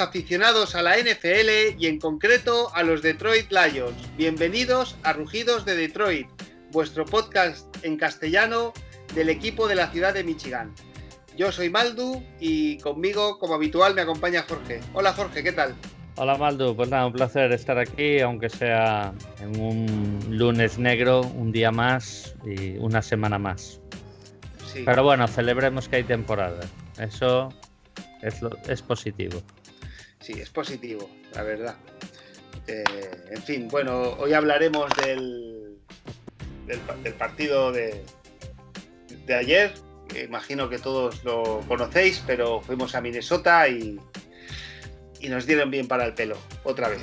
Aficionados a la NFL y en concreto a los Detroit Lions, bienvenidos a Rugidos de Detroit, vuestro podcast en castellano del equipo de la ciudad de Michigan. Yo soy Maldu y conmigo, como habitual, me acompaña Jorge. Hola Jorge, ¿qué tal? Hola Maldu, pues nada, un placer estar aquí, aunque sea en un lunes negro, un día más y una semana más. Sí. Pero bueno, celebremos que hay temporada. Eso es, positivo. Sí, es positivo, la verdad. Eh, en fin, bueno, hoy hablaremos del, del, partido de, de ayer. Imagino que todos lo conocéis, pero fuimos a Minnesota y, y nos dieron bien para el pelo, otra vez.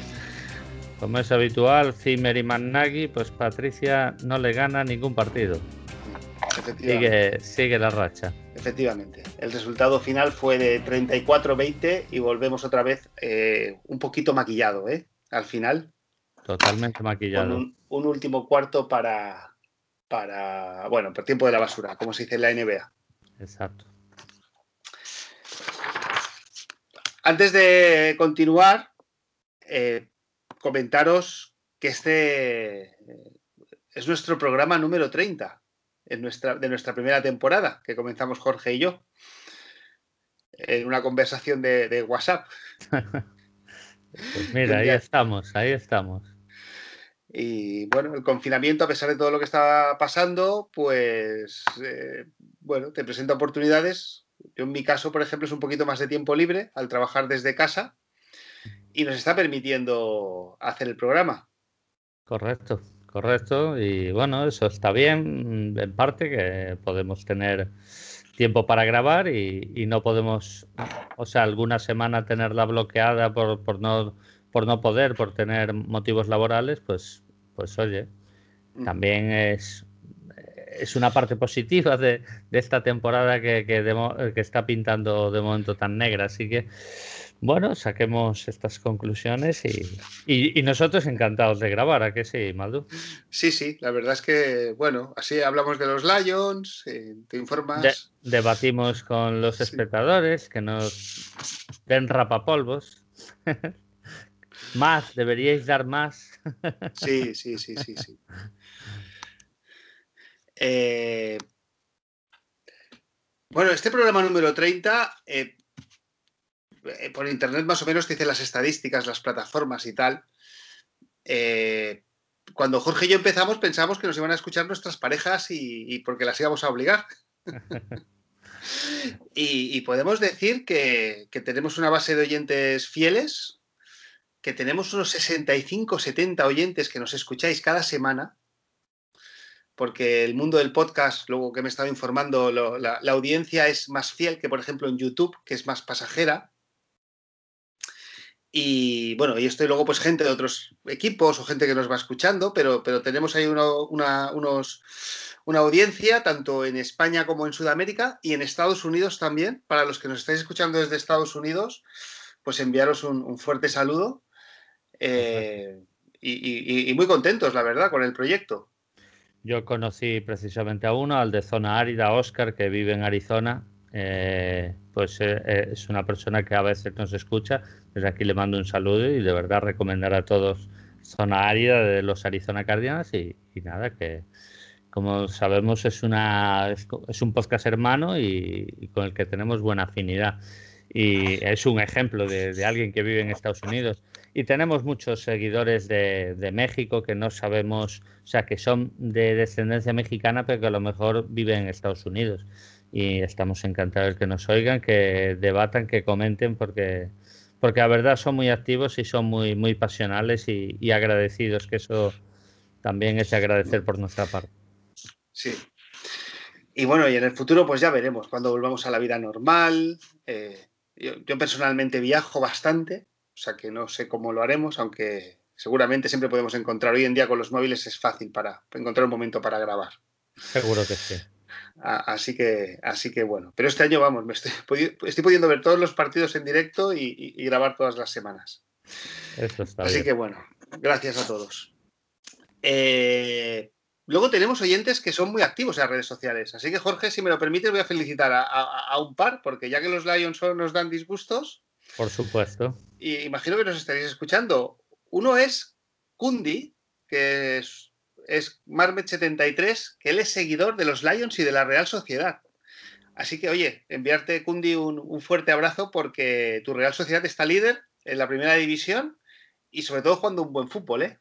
Como es habitual, Zimmer y Mannaghi, pues Patricia no le gana ningún partido. Sigue, sigue la racha. Efectivamente. El resultado final fue de 34-20 y volvemos otra vez eh, un poquito maquillado, ¿eh? Al final. Totalmente maquillado. un, último cuarto para, para, bueno, por tiempo de la basura, como se dice en la NBA. Exacto. Antes de continuar, eh, comentaros que este eh, es nuestro programa número 30 nuestra, de nuestra primera temporada, que comenzamos Jorge y yo, en una conversación de, WhatsApp. pues mira, ahí estamos, ahí estamos. Y bueno, el confinamiento, a pesar de todo lo que estaba pasando, pues eh, bueno, te presenta oportunidades. Yo en mi caso, por ejemplo, es un poquito más de tiempo libre al trabajar desde casa y nos está permitiendo hacer el programa. Correcto. Correcto, y bueno, eso está bien, en parte que podemos tener tiempo para grabar y, no podemos, o sea, alguna semana tenerla bloqueada por, por, no, por no poder, por tener motivos laborales, pues, pues oye, mm. también es, es una parte positiva de, de esta temporada que, que, que está pintando de momento tan negra, así que bueno, saquemos estas conclusiones y, nosotros encantados de grabar, ¿a qué sí, Maldu? Sí, sí, la verdad es que, bueno, así hablamos de los Lions, eh, te informas. debatimos con los espectadores que nos den rapapolvos. más, deberíais dar más. sí, sí, sí, sí, sí. Eh, bueno, este programa número 30 eh, por internet más o menos te dice las estadísticas, las plataformas y tal. Eh, cuando Jorge y yo empezamos pensamos que nos iban a escuchar nuestras parejas y, porque las íbamos a obligar. y, podemos decir que, tenemos una base de oyentes fieles, que tenemos unos 65, 70 oyentes que nos escucháis cada semana, porque el mundo del podcast, luego que me estaba informando, la, la, audiencia es más fiel que, por ejemplo, en YouTube, que es más pasajera. Y bueno, y estoy luego pues gente de otros equipos o gente que nos va escuchando, pero, pero tenemos ahí una, unos, una audiencia tanto en España como en Sudamérica y en Estados Unidos también. Para los que nos estáis escuchando desde Estados Unidos, pues enviaros un, fuerte saludo eh, y, muy contentos, la verdad, con el proyecto. Yo conocí precisamente a uno, al de Zona Árida, Oscar, que vive en Arizona, eh, pues eh, eh, es una persona que a veces nos escucha. Desde aquí le mando un saludo y de verdad recomendar a todos Zona Árida de los Arizona Cardinals y, nada, que como sabemos es, una, es, un podcast hermano y, con el que tenemos buena afinidad. Y es un ejemplo de, alguien que vive en Estados Unidos. Y tenemos muchos seguidores de, de, México que no sabemos, o sea, que son de descendencia mexicana, pero que a lo mejor viven en Estados Unidos y estamos encantados de que nos oigan, que debatan, que comenten, porque, porque la verdad son muy activos y son muy, muy pasionales y, agradecidos, que eso también es agradecer por nuestra parte. Sí. Y bueno, y en el futuro pues ya veremos, cuando volvamos a la vida normal. Eh, yo, personalmente viajo bastante, o sea que no sé cómo lo haremos, aunque seguramente siempre podemos encontrar. Hoy en día con los móviles es fácil para encontrar un momento para grabar. Seguro que sí. Así que, así que bueno. Pero este año, vamos, me estoy, estoy pudiendo ver todos los partidos en directo y, grabar todas las semanas. así que bueno, gracias a todos. Eh, luego tenemos oyentes que son muy activos en las redes sociales. Así que, Jorge, si me lo permites, voy a felicitar a, un par, porque ya que los Lions nos dan disgustos, Por supuesto. Y imagino que nos estaréis escuchando. Uno es Kundi, que es, es Marmet73, que él es seguidor de los Lions y de la Real Sociedad. Así que, oye, enviarte, Kundi, un, fuerte abrazo porque tu Real Sociedad está líder en la primera división y sobre todo jugando un buen fútbol, ¿eh?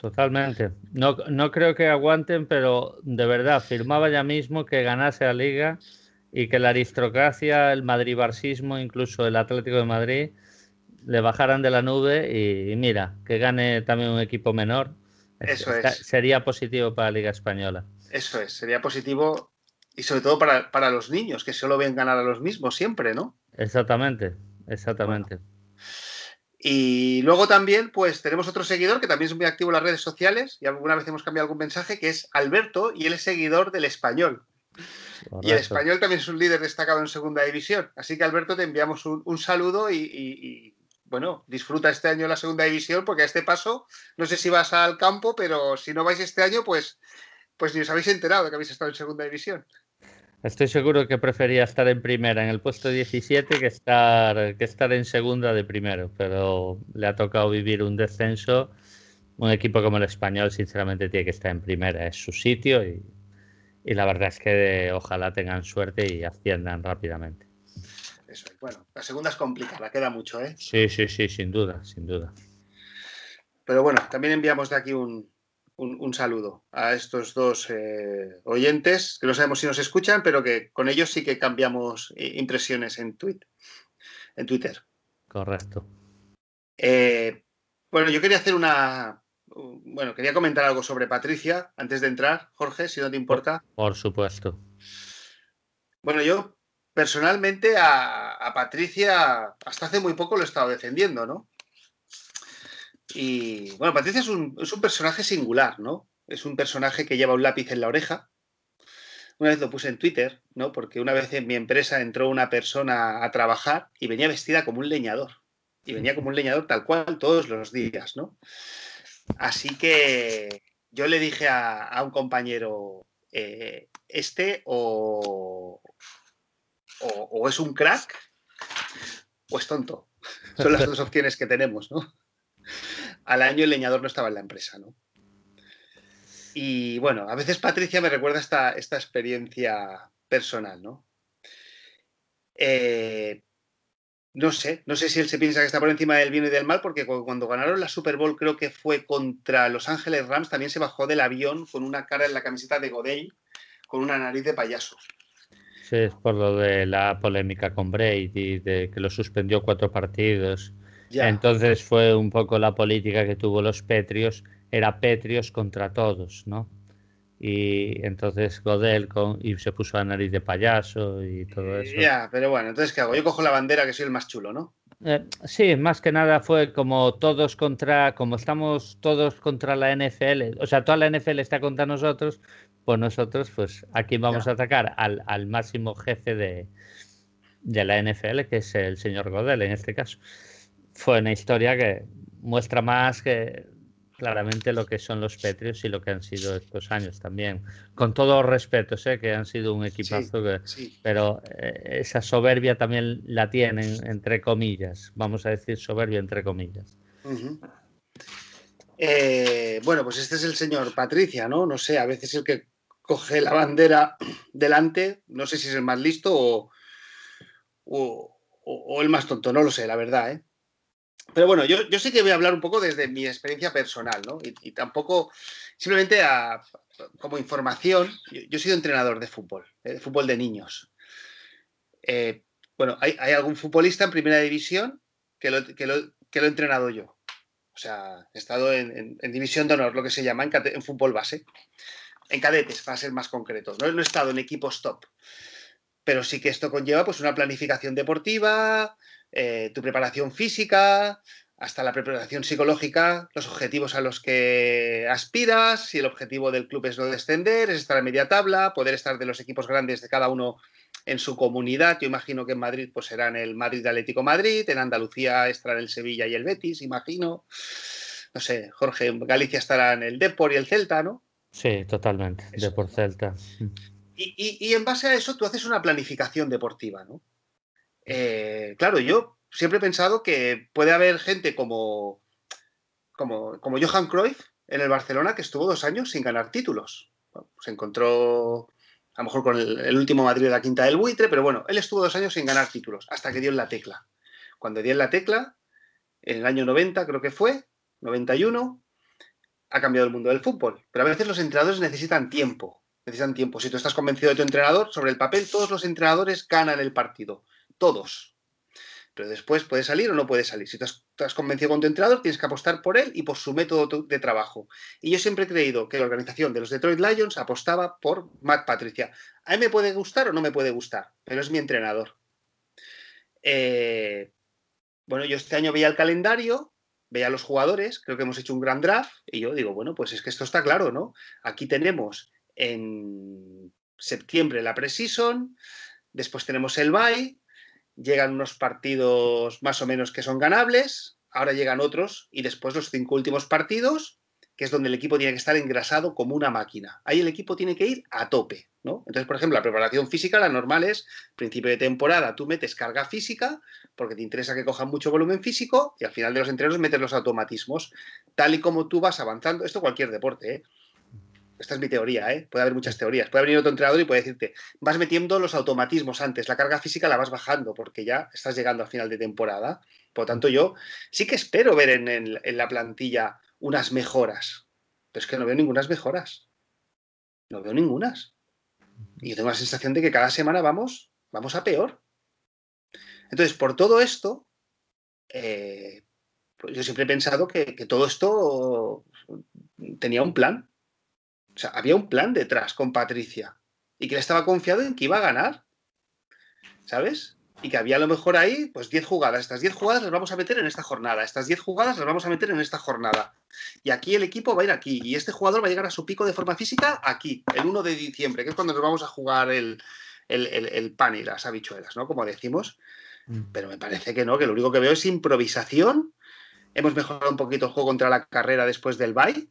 Totalmente. No, no creo que aguanten, pero de verdad, firmaba ya mismo que ganase la liga y que la aristocracia, el madrid-barcismo, incluso el Atlético de Madrid, le bajaran de la nube y, mira, que gane también un equipo menor. Eso es. Sería positivo para la Liga Española. Eso es, sería positivo y sobre todo para, los niños, que solo ven ganar a los mismos siempre, ¿no? Exactamente, exactamente. Y luego también, pues tenemos otro seguidor que también es muy activo en las redes sociales y alguna vez hemos cambiado algún mensaje, que es Alberto y él es seguidor del español. Y el español también es un líder destacado en segunda división. Así que Alberto, te enviamos un, saludo y, bueno, disfruta este año la segunda división porque a este paso, no sé si vas al campo, pero si no vais este año, pues, pues ni os habéis enterado de que habéis estado en segunda división. Estoy seguro que prefería estar en primera, en el puesto 17, que estar, que estar en segunda de primero, pero le ha tocado vivir un descenso. Un equipo como el español, sinceramente, tiene que estar en primera, es su sitio y y la verdad es que ojalá tengan suerte y asciendan rápidamente. Eso es. Bueno, la segunda es complicada, queda mucho, ¿eh? Sí, sí, sí, sin duda, sin duda. Pero bueno, también enviamos de aquí un, saludo a estos dos eh, oyentes, que no sabemos si nos escuchan, pero que con ellos sí que cambiamos impresiones en, tweet, en Twitter. Correcto. Eh, bueno, yo quería hacer una, bueno, quería comentar algo sobre Patricia antes de entrar, Jorge, si no te importa. Por supuesto. Bueno, yo personalmente a, Patricia hasta hace muy poco lo he estado defendiendo, ¿no? Y bueno, Patricia es un, personaje singular, ¿no? Es un personaje que lleva un lápiz en la oreja. Una vez lo puse en Twitter, ¿no? Porque una vez en mi empresa entró una persona a trabajar y venía vestida como un leñador. Y venía como un leñador tal cual todos los días, ¿no? Así que yo le dije a, un compañero, eh, este o, o, es un crack o es tonto. Son las dos opciones que tenemos, ¿no? Al año el leñador no estaba en la empresa, ¿no? Y bueno, a veces Patricia me recuerda esta, esta experiencia personal, ¿no? Eh, no sé, no sé si él se piensa que está por encima del bien y del mal, porque cuando ganaron la Super Bowl, creo que fue contra Los Ángeles Rams, también se bajó del avión con una cara en la camiseta de Godey, con una nariz de payaso. Es por lo de la polémica con Brady, de que lo suspendió cuatro partidos. Entonces fue un poco la política que tuvo los Petrios, era Petrios contra todos, ¿no? y entonces Godel con, y se puso a nariz de payaso y todo eso. Ya, pero bueno, entonces ¿qué hago? Yo cojo la bandera que soy el más chulo, ¿no? Eh, sí, más que nada fue como todos contra, como estamos todos contra la NFL, o sea, toda la NFL está contra nosotros, pues nosotros, pues aquí vamos a atacar al, al máximo jefe de, de la NFL, que es el señor Godel en este caso. Fue una historia que muestra más que claramente lo que son los Petrios y lo que han sido estos años también. Con todo respeto, sé que han sido un equipazo, pero eh, esa soberbia también la tienen, entre comillas. Vamos a decir soberbia, entre comillas. Eh, bueno, pues este es el señor Patricia, ¿no? No sé, a veces el que coge la bandera delante, no sé si es el más listo o, o el más tonto, no lo sé, la verdad, ¿eh? Pero bueno, yo, yo sí que voy a hablar un poco desde mi experiencia personal, ¿no? Y, tampoco, simplemente como información, yo, he sido entrenador de fútbol, ¿eh? de fútbol de niños. Eh, bueno, hay, algún futbolista en primera división que lo, que, lo, que lo he entrenado yo. O sea, he estado en, división de honor, lo que se llama en, fútbol base. En cadetes, para ser más concretos. ¿no? no he estado en equipos top. Pero sí que esto conlleva pues, una planificación deportiva, eh, tu preparación física, hasta la preparación psicológica, los objetivos a los que aspiras, si el objetivo del club es no descender, es estar en media tabla, poder estar de los equipos grandes de cada uno en su comunidad. Yo imagino que en Madrid pues serán el Madrid Atlético Madrid, en Andalucía estará el Sevilla y el Betis, imagino. No sé, Jorge, en Galicia estarán el Depor y el Celta, ¿no? Sí, totalmente, Depor Celta. Y en base a eso tú haces una planificación deportiva, ¿no? Eh, claro, yo siempre he pensado que puede haber gente como, como, como Johan Cruyff en el Barcelona que estuvo dos años sin ganar títulos. se encontró a lo mejor con el, último Madrid de la Quinta del Buitre, pero bueno, él estuvo dos años sin ganar títulos, hasta que dio en la tecla. Cuando dio en la tecla, en el año 90 creo que fue, 91, ha cambiado el mundo del fútbol. Pero a veces los entrenadores necesitan tiempo, necesitan tiempo. Si tú estás convencido de tu entrenador, sobre el papel todos los entrenadores ganan el partido, todos. Pero después puede salir o no puede salir. Si tú estás convencido con tu entrenador, tienes que apostar por él y por su método de trabajo. Y yo siempre he creído que la organización de los Detroit Lions apostaba por Matt Patricia. A mí me puede gustar o no me puede gustar, pero es mi entrenador. Eh, bueno, yo este año veía el calendario, veía a los jugadores, creo que hemos hecho un gran draft, y yo digo, bueno, pues es que esto está claro, ¿no? Aquí tenemos en septiembre la preseason, después tenemos el bye, llegan unos partidos más o menos que son ganables, ahora llegan otros y después los cinco últimos partidos, que es donde el equipo tiene que estar engrasado como una máquina. Ahí el equipo tiene que ir a tope, ¿no? Entonces, por ejemplo, la preparación física, la normal es, principio de temporada, tú metes carga física porque te interesa que cojan mucho volumen físico y al final de los entrenos metes los automatismos. Tal y como tú vas avanzando, esto cualquier deporte, ¿eh? Esta es mi teoría, ¿eh? puede haber muchas teorías. Puede venir otro entrenador y puede decirte, vas metiendo los automatismos antes, la carga física la vas bajando porque ya estás llegando al final de temporada. Por lo tanto, yo sí que espero ver en, la plantilla unas mejoras, pero es que no veo ningunas mejoras. No veo ningunas. Y yo tengo la sensación de que cada semana vamos, vamos a peor. Entonces, por todo esto, eh, pues yo siempre he pensado que todo esto tenía un plan o sea, había un plan detrás con Patricia y que le estaba confiado en que iba a ganar. ¿Sabes? Y que había a lo mejor ahí, pues 10 jugadas. Estas 10 jugadas las vamos a meter en esta jornada. Estas 10 jugadas las vamos a meter en esta jornada. Y aquí el equipo va a ir aquí. Y este jugador va a llegar a su pico de forma física aquí, el 1 de diciembre, que es cuando nos vamos a jugar el, el pan y las habichuelas, ¿no? Como decimos. Mm. Pero me parece que no, que lo único que veo es improvisación. Hemos mejorado un poquito el juego contra la carrera después del bye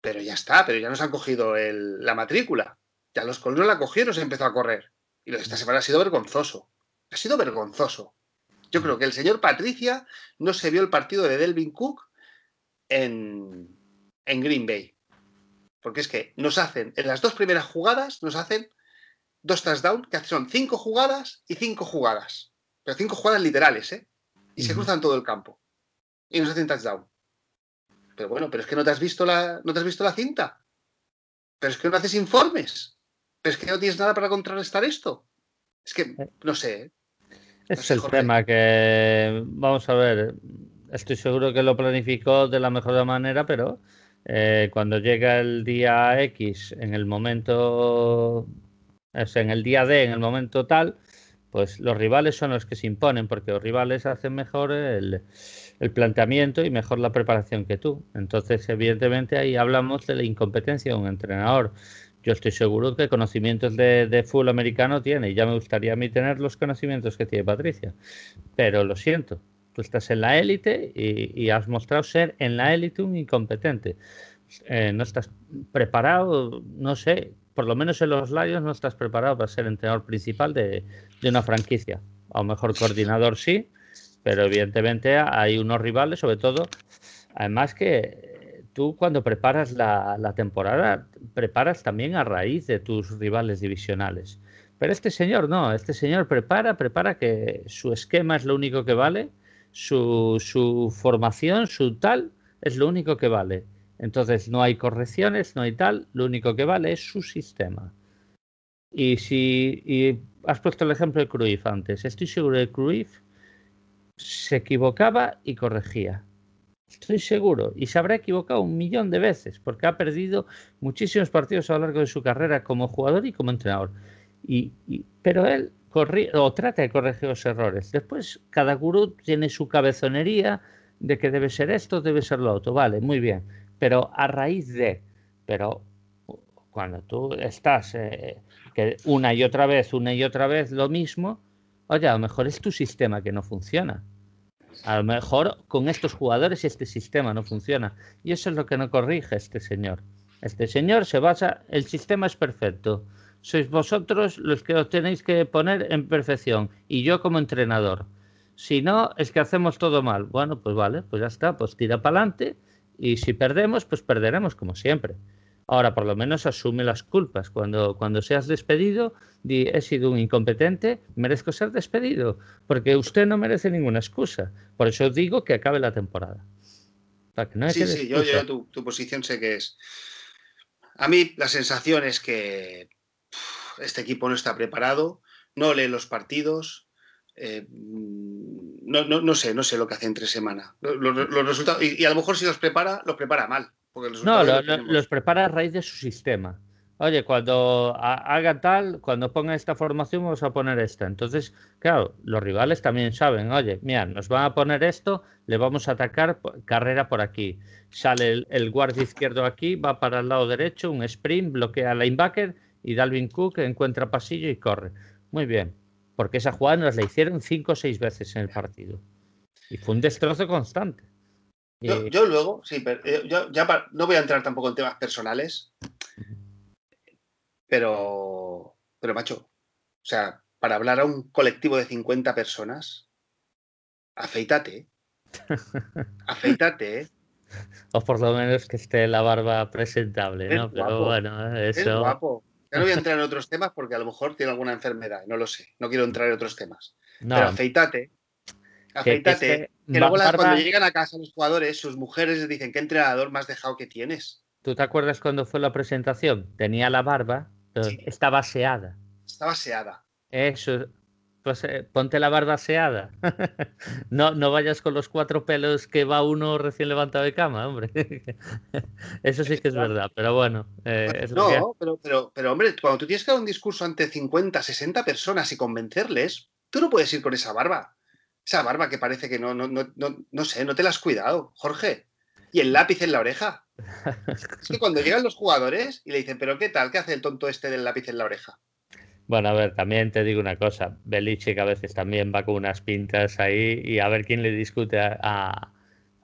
pero ya está, pero ya nos han cogido la matrícula. Ya los colonos la cogieron se empezó a correr. Y lo de esta semana ha sido vergonzoso. Ha sido vergonzoso. Yo creo que el señor Patricia no se vio el partido de Delvin Cook en, en Green Bay. Porque es que nos hacen, en las dos primeras jugadas, nos hacen dos touchdowns, que son cinco jugadas y cinco jugadas. Pero cinco jugadas literales, ¿eh? Y se cruzan todo el campo. Y nos hacen touchdown. Pero bueno, pero es que no te has visto la, no te has visto la cinta. Pero es que no haces informes. Pero es que no tienes nada para contrarrestar esto. Es que, eh. no sé. ¿eh? es el tema que, vamos a ver, estoy seguro que lo planificó de la mejor manera, pero eh, cuando llega el día X, en el momento, es en el día D, en el momento tal, pues los rivales son los que se imponen, porque los rivales hacen mejor el, el planteamiento y mejor la preparación que tú. Entonces, evidentemente, ahí hablamos de la incompetencia de un entrenador. Yo estoy seguro que conocimientos de, de fútbol americano tiene y ya me gustaría a mí tener los conocimientos que tiene Patricia. Pero lo siento, tú estás en la élite y, has mostrado ser en la élite un incompetente. Eh, no estás preparado, no sé, por lo menos en los Lions no estás preparado para ser entrenador principal de, de una franquicia. A lo mejor coordinador sí, pero evidentemente hay unos rivales, sobre todo, además que tú cuando preparas la, temporada, preparas también a raíz de tus rivales divisionales. Pero este señor no, este señor prepara, prepara que su esquema es lo único que vale, su, su formación, su tal, es lo único que vale. Entonces no hay correcciones, no hay tal, lo único que vale es su sistema. Y si y has puesto el ejemplo de Cruyff antes, estoy seguro de Cruyff se equivocaba y corregía. Estoy seguro. Y se habrá equivocado un millón de veces, porque ha perdido muchísimos partidos a lo largo de su carrera como jugador y como entrenador. Y, pero él corri o trata de corregir los errores. Después, cada gurú tiene su cabezonería de que debe ser esto, debe ser lo otro. Vale, muy bien. Pero a raíz de. Pero cuando tú estás eh, que una y otra vez, una y otra vez lo mismo, Oye, a lo mejor es tu sistema que no funciona. A lo mejor con estos jugadores este sistema no funciona. Y eso es lo que no corrige este señor. Este señor se basa, el sistema es perfecto. Sois vosotros los que os tenéis que poner en perfección. Y yo como entrenador. Si no, es que hacemos todo mal. Bueno, pues vale, pues ya está, pues tira para adelante y si perdemos, pues perderemos como siempre. Ahora, por lo menos asume las culpas. Cuando, cuando seas despedido, di, he sido un incompetente, merezco ser despedido, porque usted no merece ninguna excusa. Por eso digo que acabe la temporada. sí, sí, yo, yo tu, tu, posición sé que es. A mí la sensación es que este equipo no está preparado, no lee los partidos, eh, no, no, no, sé, no sé lo que hace entre semana. Los, los resultados, y, y, a lo mejor si los prepara, los prepara mal no, lo, lo, los prepara a raíz de su sistema. Oye, cuando haga tal, cuando ponga esta formación, vamos a poner esta. Entonces, claro, los rivales también saben, oye, mira, nos van a poner esto, le vamos a atacar carrera por aquí. Sale el, el guardia izquierdo aquí, va para el lado derecho, un sprint, bloquea al linebacker y Dalvin Cook encuentra pasillo y corre. Muy bien, porque esa jugada nos la hicieron cinco o seis veces en el partido. Y fue un destrozo constante. Yo, yo, luego, sí, pero eh, yo ya para, no voy a entrar tampoco en temas personales, pero, pero macho, o sea, para hablar a un colectivo de 50 personas, afeítate. afeítate. O por lo menos que esté la barba presentable, ¿no? pero bueno, eso. Es guapo. Ya no voy a entrar en otros temas porque a lo mejor tiene alguna enfermedad, no lo sé. No quiero entrar en otros temas. No. Pero afeítate. Afeítate. Que, luego cuando llegan a casa los jugadores, sus mujeres les dicen, ¿qué entrenador más dejado que tienes? ¿Tú te acuerdas cuando fue la presentación? Tenía la barba, sí. estaba aseada. Estaba aseada. Eso, pues eh, ponte la barba aseada. no, no vayas con los cuatro pelos que va uno recién levantado de cama, hombre. Eso sí que es verdad, pero bueno. Eh, es no, que... pero, pero, pero hombre, cuando tú tienes que dar un discurso ante 50, 60 personas y convencerles, tú no puedes ir con esa barba esa barba que parece que no, no, no, no, no sé, no te la has cuidado, Jorge. Y el lápiz en la oreja. Es que cuando llegan los jugadores y le dicen, pero ¿qué tal? ¿Qué hace el tonto este del lápiz en la oreja? Bueno, a ver, también te digo una cosa. Belichick a veces también va con unas pintas ahí y a ver quién le discute a, a,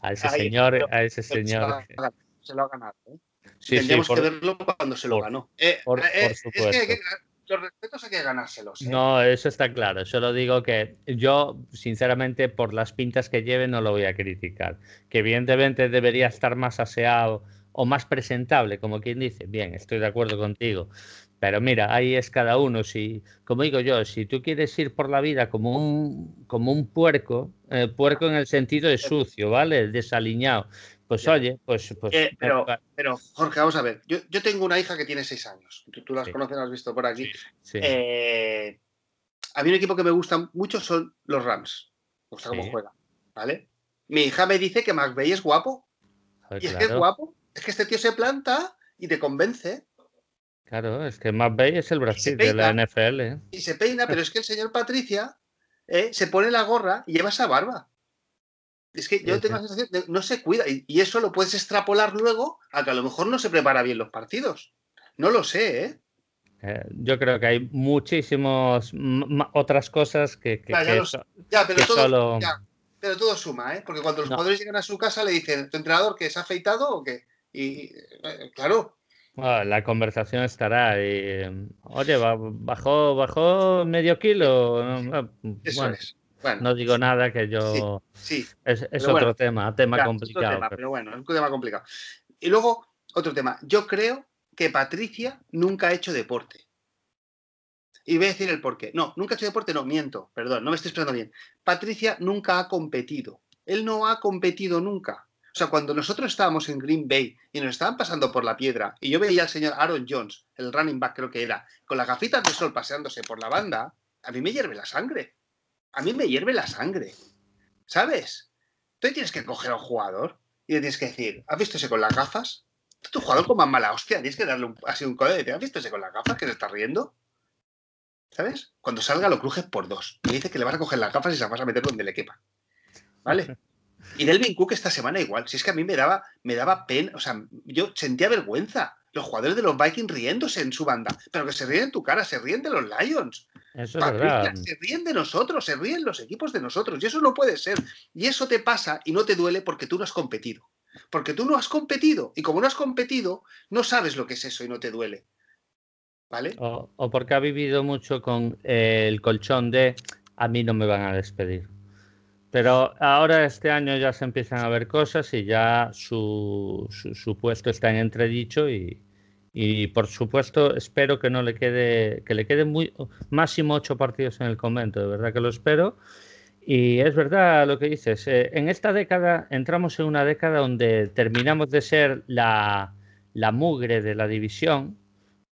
a ese ahí, señor, pero, a ese señor. Se lo ha, se lo ha ganado. ¿eh? Sí, Tendríamos sí, por, que verlo cuando se lo por, ganó. Eh, por, eh, es que, que los respetos hay que ganárselos. ¿eh? No, eso está claro. Solo digo que yo, sinceramente, por las pintas que lleve, no lo voy a criticar. Que evidentemente debería estar más aseado o más presentable, como quien dice. Bien, estoy de acuerdo contigo. Pero mira, ahí es cada uno. Si, como digo yo, si tú quieres ir por la vida como un, como un puerco, eh, puerco en el sentido de sucio, ¿vale? Desaliñado. Pues oye, pues... pues eh, pero, pero, Jorge, vamos a ver. Yo, yo, tengo una hija que tiene seis años. Tú, tú las sí. conoces, las has visto por aquí. Sí. Eh, a mí un equipo que me gusta mucho son los Rams. Me gusta cómo juega. ¿Vale? Mi hija me dice que McVeigh es guapo. Ver, y es que es guapo. Es que este tío se planta y te convence. Claro, es que McVeigh es el Brasil de la NFL. ¿eh? Y se peina, pero es que el señor Patricia ¿eh? se pone la gorra y lleva esa barba. Es que yo tengo la sensación de no se cuida. Y, y, eso lo puedes extrapolar luego a que a lo mejor no se prepara bien los partidos. No lo sé, ¿eh? eh yo creo que hay muchísimas otras cosas que, que, ya, que ya, pero, que todo, solo... ya, pero, todo, suma, ¿eh? Porque cuando los no. jugadores llegan a su casa le dicen, ¿tu entrenador que es afeitado o qué? Y eh, claro. Bueno, la conversación estará y, oye, bajó, bajó medio kilo. Eso bueno. es. Bueno, no digo nada que yo. Sí, sí. Es, es otro bueno, tema, tema claro, complicado. Tema, pero... pero... bueno, es un tema complicado. Y luego, otro tema. Yo creo que Patricia nunca ha hecho deporte. Y voy a decir el por qué. No, nunca ha hecho deporte, no, miento, perdón, no me estoy explicando bien. Patricia nunca ha competido. Él no ha competido nunca. O sea, cuando nosotros estábamos en Green Bay y nos estaban pasando por la piedra y yo veía al señor Aaron Jones, el running back creo que era, con las gafitas de sol paseándose por la banda, a mí me hierve la sangre a mí me hierve la sangre. ¿Sabes? Tú tienes que coger a un jugador y le tienes que decir, ¿has visto ese con las gafas? Tu jugador con más mala hostia, tienes que darle un, así un código de ¿has visto ese con las gafas que se está riendo? ¿Sabes? Cuando salga lo crujes por dos. Y dice que le vas a coger las gafas y se las vas a meter donde le quepa. ¿Vale? Y Delvin Cook esta semana igual. Si es que a mí me daba, me daba pena, o sea, yo sentía vergüenza. Los jugadores de los Vikings riéndose en su banda. Pero que se ríen en tu cara, se ríen de los Lions. Eso es verdad. Se ríen de nosotros, se ríen los equipos de nosotros. Y eso no puede ser. Y eso te pasa y no te duele porque tú no has competido. Porque tú no has competido. Y como no has competido, no sabes lo que es eso y no te duele. ¿Vale? O, o porque ha vivido mucho con eh, el colchón de a mí no me van a despedir. Pero ahora este año ya se empiezan a ver cosas y ya su, su, puesto está en entredicho y, y, por supuesto espero que no le quede, que le quede muy, máximo ocho partidos en el convento, de verdad que lo espero. Y es verdad lo que dices, eh, en esta década entramos en una década donde terminamos de ser la, la mugre de la división,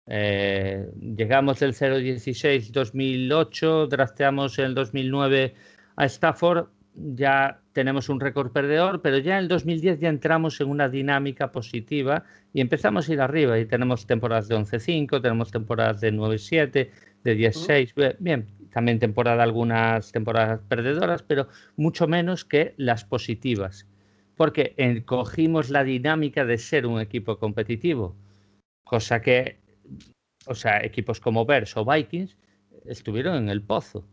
eh, llegamos del 0-16-2008, drafteamos en el 2009 a Stafford ya tenemos un récord perdedor, pero ya en el 2010 ya entramos en una dinámica positiva y empezamos a ir arriba. Y tenemos temporadas de 11-5, tenemos temporadas de 9-7, de 10-6, bien, también temporada algunas temporadas perdedoras, pero mucho menos que las positivas, porque cogimos la dinámica de ser un equipo competitivo, cosa que, o sea, equipos como Bears o Vikings estuvieron en el pozo.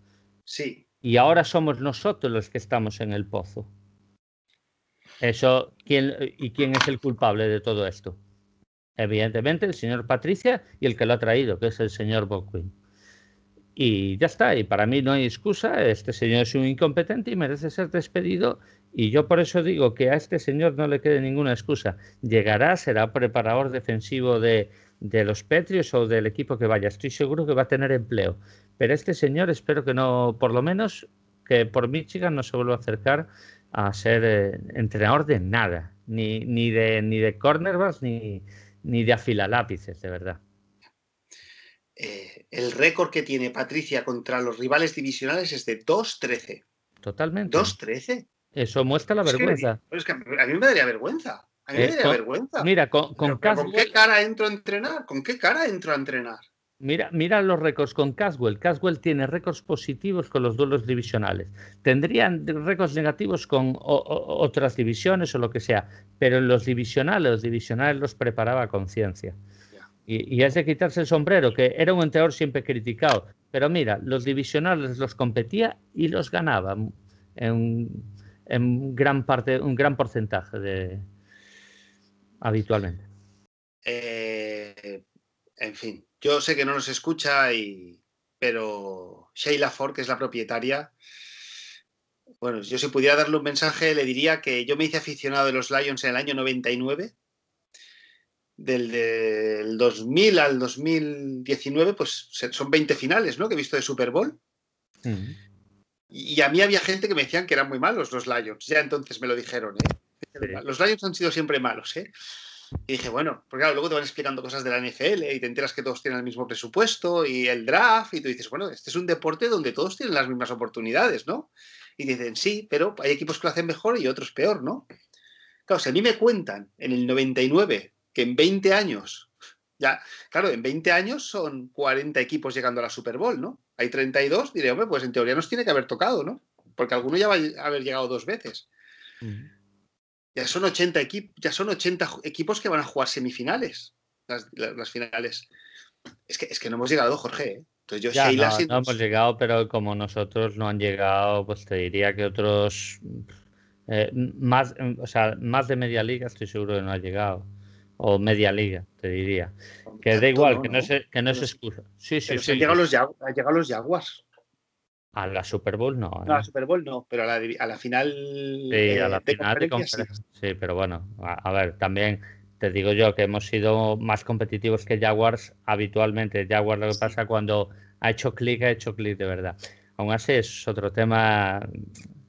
Sí, y ahora somos nosotros los que estamos en el pozo. Eso, ¿quién, ¿y quién es el culpable de todo esto? Evidentemente el señor Patricia y el que lo ha traído, que es el señor Bockwin. Y ya está, y para mí no hay excusa, este señor es un incompetente y merece ser despedido y yo por eso digo que a este señor no le quede ninguna excusa. Llegará, será preparador defensivo de, de los Petrios o del equipo que vaya. Estoy seguro que va a tener empleo. Pero este señor espero que no, por lo menos, que por Michigan no se vuelva a acercar a ser eh, entrenador de nada, ni, ni de ni de cornerbacks ni, ni de afilalápices, de verdad. Eh, el récord que tiene Patricia contra los rivales divisionales es de 2-13. Totalmente. 2-13. Eso muestra la vergüenza. Es que, a mí me daría vergüenza. A mí me daría vergüenza. Mira, con, con, ¿con qué cara entro a entrenar? ¿Con qué cara entro a entrenar? Mira, mira los récords con Caswell. Caswell tiene récords positivos con los duelos divisionales. Tendrían récords negativos con otras divisiones o lo que sea, pero en los divisionales, los divisionales los preparaba a conciencia. Y, y, es de quitarse el sombrero, que era un entrenador siempre criticado. Pero mira, los divisionales los competía y los ganaba en, en gran parte, un gran porcentaje de habitualmente. Eh, en fin, yo sé que no nos escucha, y, pero Sheila Ford, que es la propietaria, bueno, yo si pudiera darle un mensaje, le diría que yo me hice aficionado de los Lions en el año 99. Del, del 2000 al 2019, pues son 20 finales, ¿no? Que he visto de Super Bowl. Y a mí había gente que me decían que eran muy malos los Lions. Ya entonces me lo dijeron, ¿eh? Los Lions han sido siempre malos, ¿eh? Y dije, bueno, porque claro, luego te van explicando cosas de la NFL y te enteras que todos tienen el mismo presupuesto y el draft y tú dices, bueno, este es un deporte donde todos tienen las mismas oportunidades, ¿no? Y dicen, sí, pero hay equipos que lo hacen mejor y otros peor, ¿no? Claro, si a mí me cuentan en el 99 que en 20 años, ya, claro, en 20 años son 40 equipos llegando a la Super Bowl, ¿no? Hay 32, diré, hombre, pues en teoría nos tiene que haber tocado, ¿no? Porque alguno ya va a haber llegado dos veces. Ya son 80 equipos, ya son 80 equipos que van a jugar semifinales, las, finales. Es que, es que no hemos llegado, Jorge. ¿eh? Entonces yo, ya, no, no, hemos llegado, pero como nosotros no han llegado, pues te diría que otros eh, más, o sea, más de media liga estoy seguro que no ha llegado. O media liga, te diría. Que da igual, que no, se, que no se excusa. Sí, sí, sí. Han llegado, Los, han llegado los Jaguars. A la Super Bowl no. No, a la ¿eh? Super Bowl no, pero a la, a la final. Sí, a la final de conferencia. Sí. pero bueno, a, ver, también te digo yo que hemos sido más competitivos que Jaguars habitualmente. Jaguars lo que pasa cuando ha hecho clic, ha hecho clic de verdad. Aún así es otro tema.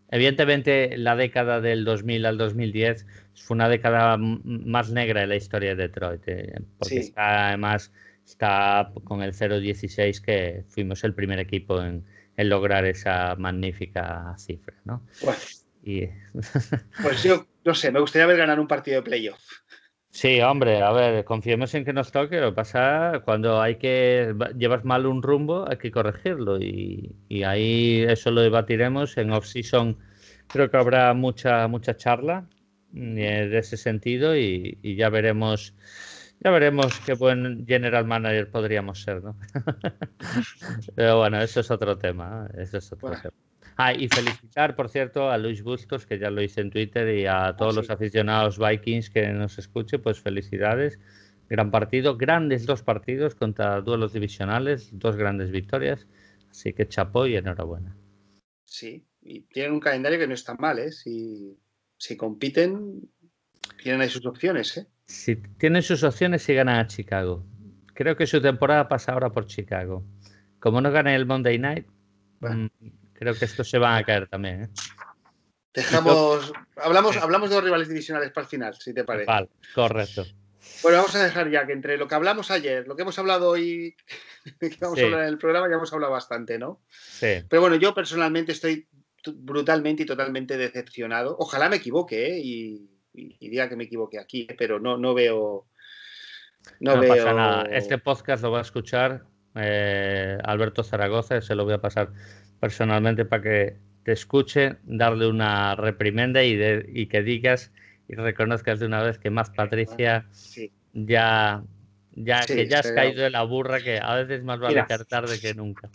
Evidentemente, la década del 2000 al 2010 fue una década más negra en la historia de Detroit, eh, porque está, además está con el 0-16 que fuimos el primer equipo en, en lograr esa magnífica cifra, ¿no? pues yo no sé, me gustaría ver ganar un partido de playoff. Sí, hombre, a ver, confiemos en que nos toque. Lo que pasa cuando hay que llevas mal un rumbo, hay que corregirlo y, ahí eso lo debatiremos en off-season. Creo que habrá mucha mucha charla mm, de ese sentido y ya veremos ya veremos qué buen general manager podríamos ser, ¿no? Pero bueno, eso es otro tema. Eso es otro tema. Ah, y felicitar, por cierto, a Luis Bustos, que ya lo hice en Twitter, y a todos los aficionados Vikings que nos escuchen, pues felicidades. Gran partido, grandes dos partidos contra duelos divisionales, dos grandes victorias. Así que chapó y enhorabuena. Sí, y tienen un calendario que no está mal, ¿eh? Si, si compiten, tienen ahí sus opciones, ¿eh? Si tienen sus opciones y ganan a Chicago. Creo que su temporada pasa ahora por Chicago. Como no ganen el Monday Night, mm, creo que estos se van a caer también, ¿eh? Dejamos, hablamos, hablamos de los rivales divisionales para el final, si te parece. Vale, correcto. Bueno, vamos a dejar ya que entre lo que hablamos ayer, lo que hemos hablado hoy, que vamos a hablar en el programa, ya hemos hablado bastante, ¿no? Sí. Pero bueno, yo personalmente estoy brutalmente y totalmente decepcionado. Ojalá me equivoque ¿eh? y, diga que me equivoque aquí, pero no, no veo. No, veo... pasa nada. Este podcast lo va a escuchar eh, Alberto Zaragoza, se lo voy a pasar personalmente para que te escuche, darle una reprimenda y, y que digas y reconozcas de una vez que más Patricia ya, ya que ya has caído de la burra que a veces más vale caer tarde que nunca.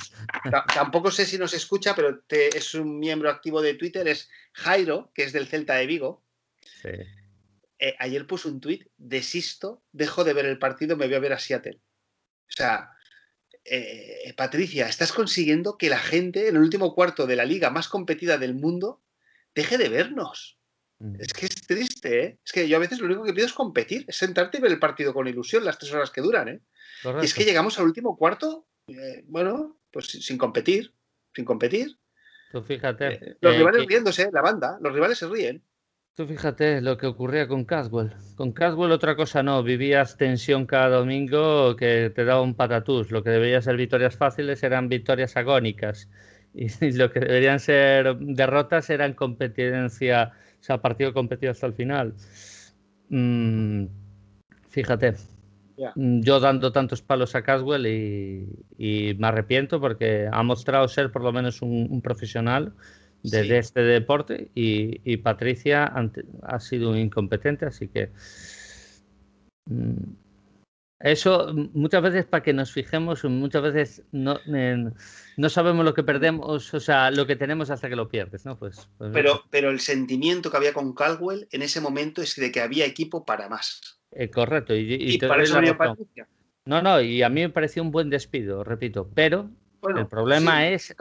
Tampoco sé si nos escucha, pero es un miembro activo de Twitter, es Jairo, que es del Celta de Vigo. Eh, ayer puso un tuit, desisto, dejo de ver el partido, me voy a ver a Seattle. O sea, eh, Patricia, estás consiguiendo que la gente en el último cuarto de la liga más competida del mundo deje de vernos. Mm. Es que es triste, ¿eh? Es que yo a veces lo único que pido es competir, es sentarte y ver el partido con ilusión las tres horas que duran, ¿eh? Y es que llegamos al último cuarto, eh, bueno, pues sin competir, sin competir. Tú fíjate. Los rivales riéndose, la banda, los rivales se ríen. Tú fíjate lo que ocurría con Caswell. Con Caswell otra cosa no, vivías tensión cada domingo que te daba un patatús. Lo que deberían ser victorias fáciles eran victorias agónicas. Y, lo que deberían ser derrotas eran competencia o sea, partido competido hasta el final. Mm, fíjate, mm, yo dando tantos palos a Caswell y, me arrepiento porque ha mostrado ser por lo menos un, profesional de, este deporte y, Patricia ha sido un incompetente, así que mm, eso muchas veces para que nos fijemos, muchas veces no, no sabemos lo que perdemos, o sea, lo que tenemos hasta que lo pierdes, ¿no? Pues, pues pero, pero el sentimiento que había con Caldwell en ese momento es de que había equipo para más. Eh, correcto. Y, para eso no No, no, y a mí me pareció un buen despido, repito, pero el problema es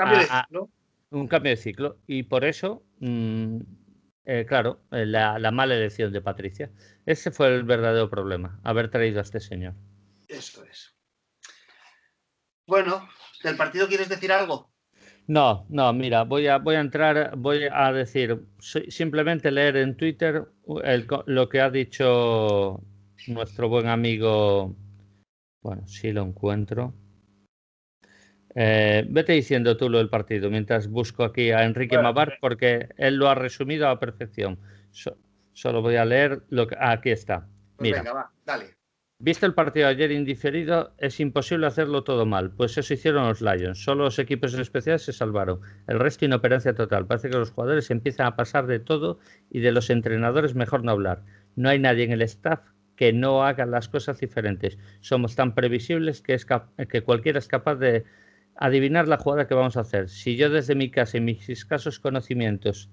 un cambio de ciclo y por eso, mm, eh, claro, eh, la, la mala elección de Patricia. Ese fue el verdadero problema, haber traído a este señor. Eso es. Bueno, ¿del partido quieres decir algo? No, no, mira, voy a, voy a entrar, voy a decir, simplemente leer en Twitter lo que ha dicho nuestro buen amigo, bueno, si lo encuentro. Eh, vete diciendo tú lo del partido mientras busco aquí a Enrique Mavar porque él lo ha resumido a perfección. solo voy a leer lo que aquí está. Pues mira, venga, va, dale. Visto el partido ayer indiferido, es imposible hacerlo todo mal, pues eso hicieron los Lions. Solo los equipos especiales se salvaron. El resto inoperancia total. Parece que los jugadores empiezan a pasar de todo y de los entrenadores mejor no hablar. No hay nadie en el staff que no haga las cosas diferentes. Somos tan previsibles que, que cualquiera es capaz de adivinar la jugada que vamos a hacer. Si yo desde mi casa y mis escasos conocimientos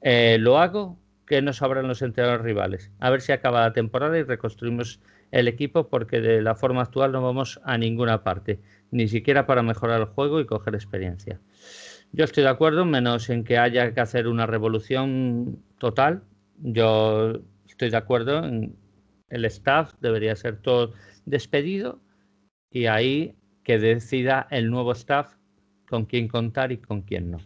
eh, lo hago, ¿qué nos sabrán los entrenadores rivales? A ver si acaba la temporada y reconstruimos el equipo porque de la forma actual no vamos a ninguna parte, ni siquiera para mejorar el juego y coger experiencia. Yo estoy de acuerdo, menos en que haya que hacer una revolución total. Yo estoy de acuerdo en el staff debería ser todo despedido y ahí que decida el nuevo staff con quién contar y con quién no.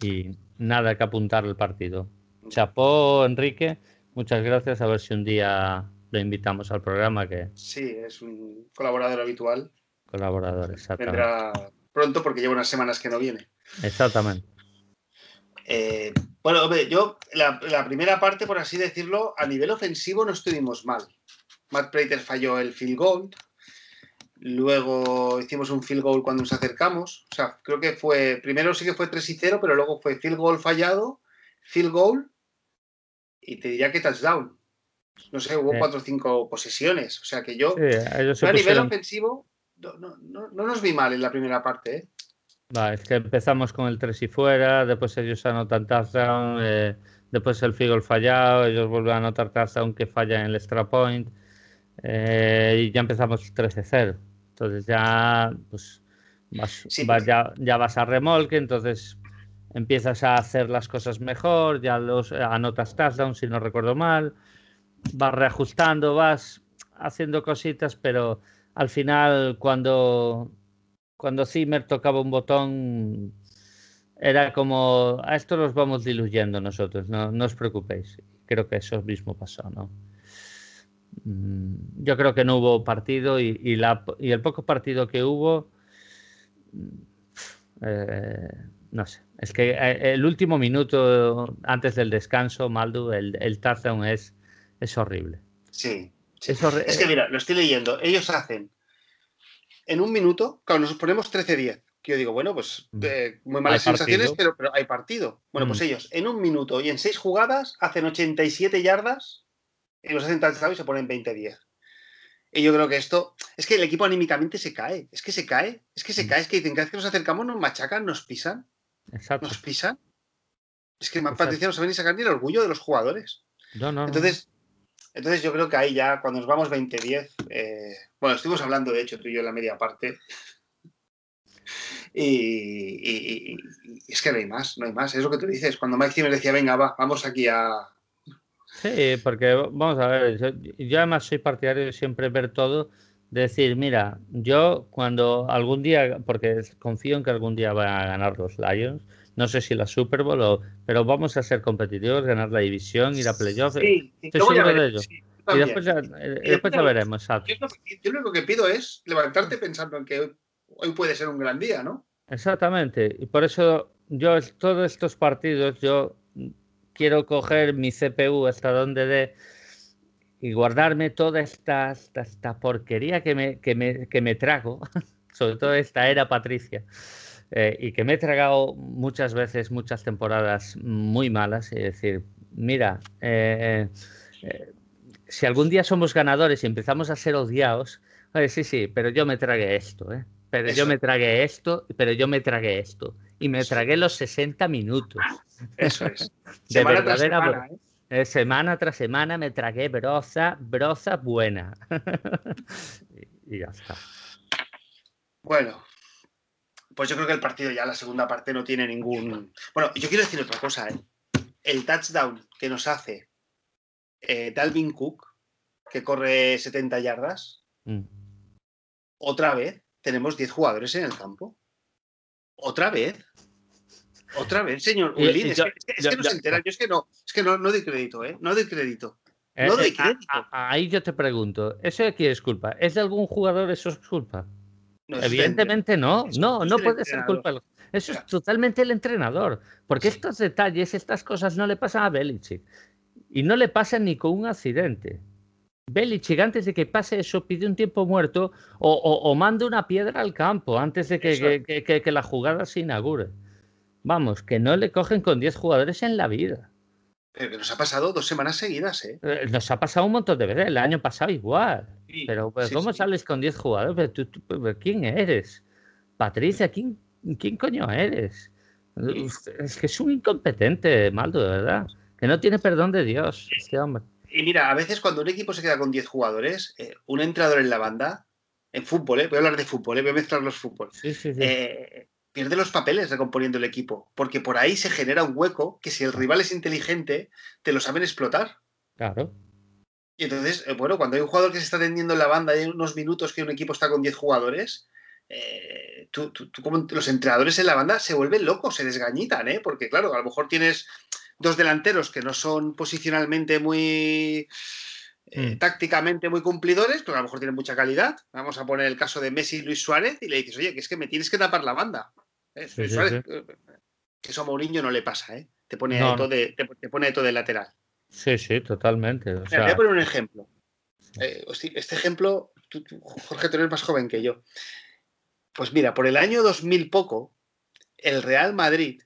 Y nada que apuntar al partido. Chapó, Enrique, muchas gracias. A ver si un día lo invitamos al programa que... Sí, es un colaborador habitual. Colaborador, exactamente. Vendrá pronto porque lleva unas semanas que no viene. Exactamente. Eh, bueno, yo la, primera parte, por así decirlo, a nivel ofensivo no estuvimos mal. Matt Prater falló el field goal. Luego hicimos un field goal cuando nos acercamos. O sea, creo que fue, primero sí que fue 3 y 0, pero luego fue field goal fallado, field goal y te diría que touchdown. No sé, hubo cuatro o cinco posesiones. O sea que yo, a nivel ofensivo, no, nos vi mal en la primera parte. ¿eh? es que empezamos con el 3 y fuera, después ellos anotan touchdown, eh, después el field fallado, ellos vuelven a anotar touchdown que falla en el extra point, eh, y ya empezamos 13-0. Entonces ya, pues, ya, ya vas a remolque, entonces empiezas a hacer las cosas mejor, ya los anotas touchdowns si no recuerdo mal, vas reajustando, vas haciendo cositas, pero al final cuando, cuando Zimmer tocaba un botón era como, a esto los vamos diluyendo nosotros, no, no os preocupéis. Creo que eso mismo pasó, ¿no? Mm, yo creo que no hubo partido y, la, y el poco partido que hubo, mm, eh, no sé, es que eh, el último minuto antes del descanso, Maldu, el, el touchdown es, es horrible. Sí, Es, que mira, lo estoy leyendo, ellos hacen en un minuto, claro, nos ponemos 13-10, que yo digo, bueno, pues mm. eh, muy malas sensaciones, pero, pero, hay partido. Bueno, pues ellos en un minuto y en seis jugadas hacen 87 yardas los hacen touchdown y se ponen 20-10. Y yo creo que esto, es que el equipo anímicamente se cae, es que se cae, es que se mm. cae, es que dicen, cada vez que nos acercamos nos machacan, nos pisan, Exacto. nos pisan. Es que Patricia no sabe ni sacar ni el orgullo de los jugadores. No, no, entonces, entonces yo creo que ahí ya, cuando nos vamos 20-10, eh, bueno, estuvimos hablando de hecho tú y yo en la media parte, y, es que no hay más, no hay más. Es lo que tú dices. Cuando Mike Zimmer decía, venga, va, vamos aquí a, Sí, porque vamos a ver, yo, además soy partidario de siempre ver todo, decir, mira, yo cuando algún día, porque confío en que algún día van a ganar los Lions, no sé si la Super Bowl, o, pero vamos a ser competitivos, ganar la división, ir a playoffs. Sí, estoy seguro de ello. y después ya, después veremos. Yo, yo, lo único que pido es levantarte pensando en que hoy puede ser un gran día, ¿no? Exactamente. Y por eso yo todos estos partidos, yo quiero coger mi CPU hasta donde dé y guardarme toda esta, esta, porquería que me, que, me, que me, trago, sobre todo esta era Patricia, eh, y que me he tragado muchas veces, muchas temporadas muy malas, y decir, mira, eh, eh, si algún día somos ganadores y empezamos a ser odiados, sí, sí, pero yo me tragué esto, pero yo me tragué esto, pero yo me tragué esto y me tragué los 60 minutos. Eso es. De semana tras semana, ¿eh? ¿eh? semana tras semana me tragué broza, broza buena. y, ya está. Bueno, pues yo creo que el partido ya, la segunda parte, no tiene ningún. Bueno, yo quiero decir otra cosa. ¿eh? El touchdown que nos hace eh, Dalvin Cook, que corre 70 yardas, mm. otra vez tenemos 10 jugadores en el campo. ¿Otra vez? ¿Otra vez, señor Ulin? Es, que, no se entera. Yo es que no, es que no, no doy crédito, ¿eh? No doy crédito. Eh, no doy eh, crédito. ahí yo te pregunto, ¿eso de quién es culpa? ¿Es de algún jugador eso es culpa? Evidentemente no, no, no puede ser culpa. Eso es totalmente el entrenador, porque estos detalles, estas cosas no le pasan a Belichick y no le pasan ni con un accidente. Belichick, antes de que pase eso, pide un tiempo muerto o, manda una piedra al campo antes de que, la jugada se inaugure. Vamos, que no le cogen con 10 jugadores en la vida. Pero que nos ha pasado dos semanas seguidas, ¿eh? eh nos ha pasado un montón de veces, el año pasado igual. pero pues, ¿cómo sales con 10 jugadores? ¿Quién eres? Patricia, ¿quién, quién coño eres? Es que es un incompetente, Maldo, de verdad. Que no tiene perdón de Dios, este hombre. Y mira, a veces cuando un equipo se queda con 10 jugadores, eh, un entrenador en la banda, en fútbol, eh, voy a hablar de fútbol, eh, voy a mezclar los fútbol, pierde los papeles recomponiendo el equipo, porque por ahí se genera un hueco que si el rival es inteligente, te lo saben explotar. Claro. Y entonces, bueno, cuando hay un jugador que se está tendiendo en la banda y hay unos minutos que un equipo está con 10 jugadores, los entrenadores en la banda se vuelven locos, se desgañitan, ¿eh? Porque claro, a lo mejor tienes dos delanteros que no son posicionalmente muy eh, mm. tácticamente muy cumplidores, pero a lo mejor tienen mucha calidad. Vamos a poner el caso de Messi y Luis Suárez y le dices, oye, que es que me tienes que tapar la banda. ¿Eh? Suárez, eh, que eso a Mourinho no le pasa, ¿eh? Te pone, todo de, te, pone todo de lateral. Sí, sí, totalmente. voy a poner un ejemplo. este ejemplo, Jorge, tú eres más joven que yo. Pues mira, por el año 2000 poco, el Real Madrid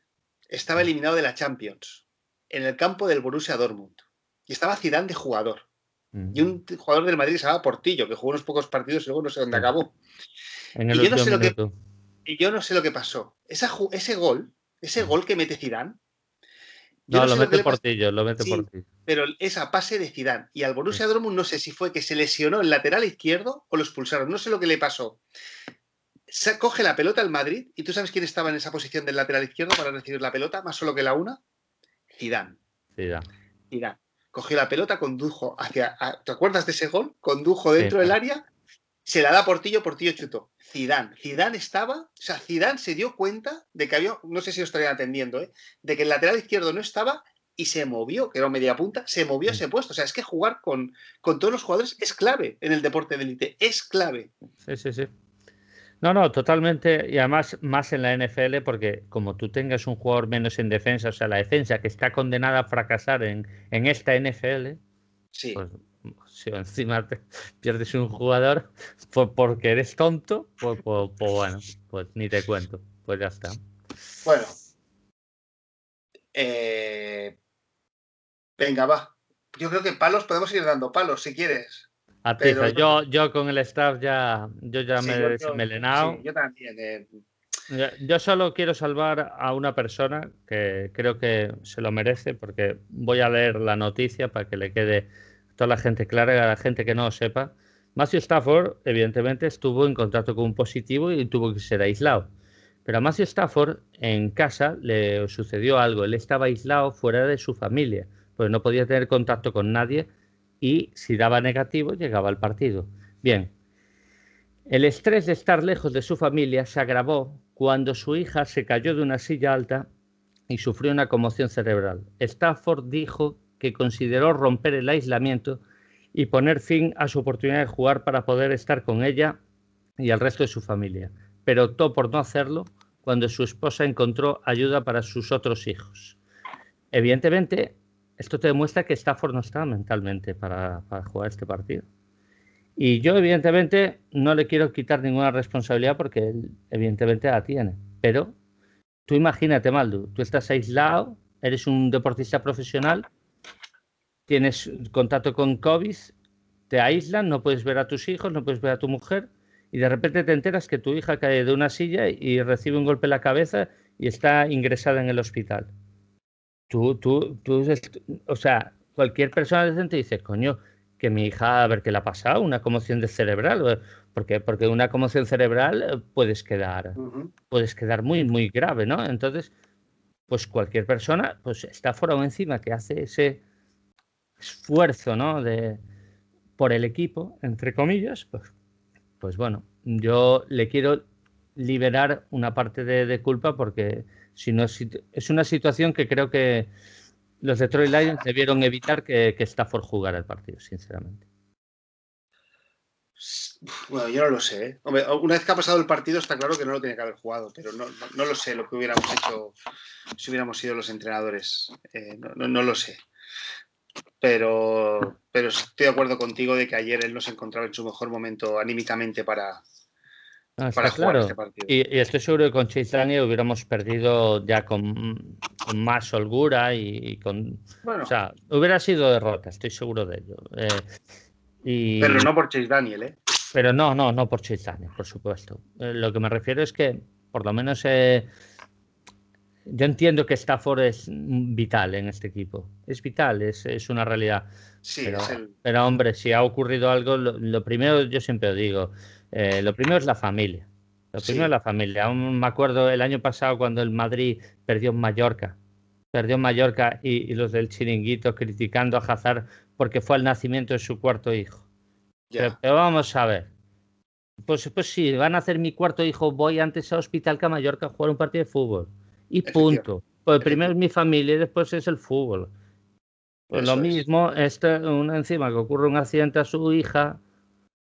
estaba eliminado de la Champions en el campo del Borussia Dortmund. Y estaba Zidane de jugador. Y un jugador del Madrid que se llamaba Portillo, que jugó unos pocos partidos y luego no sé dónde acabó. y, yo no sé lo que, y yo no sé lo que pasó. ese gol, ese gol que mete Zidane. No, lo mete Portillo, lo mete Portillo. Pero esa pase de Zidane. Y al Borussia Dortmund no sé si fue que se lesionó el lateral izquierdo o lo expulsaron. No sé lo que le pasó. coge la pelota el Madrid y tú sabes quién estaba en esa posición del lateral izquierdo para recibir la pelota, más solo que la una. Zidane. Zidane. Zidane. Cogió la pelota, condujo hacia. ¿Te acuerdas de ese gol? Condujo dentro del área, se la da Portillo, Portillo chutó. Zidane. Zidane estaba. O sea, Zidane se dio cuenta de que había. No sé si os estarían atendiendo, ¿eh? De que el lateral izquierdo no estaba y se movió, que era media punta, se movió ese puesto. O sea, es que jugar con, con todos los jugadores es clave en el deporte de élite. Es clave. Sí, sí, sí. No, no, totalmente. Y además, más en la NFL, porque como tú tengas un jugador menos en defensa, o sea, la defensa que está condenada a fracasar en, esta NFL, sí. pues si encima te pierdes un jugador pues porque eres tonto, pues, pues, pues, bueno, pues ni te cuento. Pues ya está. Bueno. Eh, venga, va. Yo creo que palos podemos ir dando palos si quieres. Yo, yo con el staff ya, yo ya me he desmelenado. yo también. Eh. Yo solo quiero salvar a una persona que creo que se lo merece, porque voy a leer la noticia para que le quede toda la gente clara y a la gente que no lo sepa. Matthew Stafford, evidentemente, estuvo en contacto con un positivo y tuvo que ser aislado. Pero a Matthew Stafford en casa le sucedió algo. Él estaba aislado fuera de su familia, pues no podía tener contacto con nadie y si daba negativo llegaba al partido. Bien, el estrés de estar lejos de su familia se agravó cuando su hija se cayó de una silla alta y sufrió una conmoción cerebral. Stafford dijo que consideró romper el aislamiento y poner fin a su oportunidad de jugar para poder estar con ella y el resto de su familia, pero optó por no hacerlo cuando su esposa encontró ayuda para sus otros hijos. Evidentemente, esto te demuestra que Stafford no está mentalmente para, jugar este partido. Y yo, evidentemente, no le quiero quitar ninguna responsabilidad porque él, evidentemente, la tiene. Pero tú imagínate, Maldu, tú estás aislado, eres un deportista profesional, tienes contacto con COVID, te aíslan, no puedes ver a tus hijos, no puedes ver a tu mujer, y de repente te enteras que tu hija cae de una silla y recibe un golpe en la cabeza y está ingresada en el hospital. Tú, tú, tú, o sea, cualquier persona decente dice, coño, que mi hija, a ver qué le ha pasado, una conmoción de cerebral, porque, porque una conmoción cerebral eh, puedes quedar, puedes quedar muy, muy grave, ¿no? Entonces, pues cualquier persona, pues está fuera o encima que hace ese esfuerzo, ¿no? De, por el equipo, entre comillas, pues, pues bueno, yo le quiero liberar una parte de culpa porque sino es una situación que creo que los Detroit Lions debieron evitar que, que Stafford jugara el partido, sinceramente. Bueno, yo no lo sé. ¿eh? una vez que ha pasado el partido está claro que no lo tiene que haber jugado, pero no, lo sé lo que hubiéramos hecho si hubiéramos sido los entrenadores. Eh, no, lo sé. Pero, pero estoy de acuerdo contigo de que ayer él no se encontraba en su mejor momento anímicamente para, para claro. Este y, estoy seguro que con Daniel hubiéramos perdido ya con, más holgura y, con. O sea, hubiera sido derrota, estoy seguro de ello. Eh, pero no por Chase Daniel, ¿eh? Pero no, no, no por Chase Daniel, por supuesto. Eh, lo que me refiero es que, por lo menos, eh, yo entiendo que Stafford es vital en este equipo. Es vital, es, es una realidad. Sí, pero, el... pero, hombre, si ha ocurrido algo, lo primero, yo siempre digo eh, lo primero es la familia. Lo primero es la familia. Aún me acuerdo el año pasado cuando el Madrid perdió en Mallorca. Perdió en Mallorca y, los del chiringuito criticando a Hazard porque fue el nacimiento de su cuarto hijo. Pero, vamos a ver. Pues, pues sí, van a hacer mi cuarto hijo, voy antes a Hospital que a Mallorca a jugar un partido de fútbol. Y punto. Pues primero es mi familia y después es el fútbol. Pues lo mismo, este, una encima que ocurre un accidente a su hija,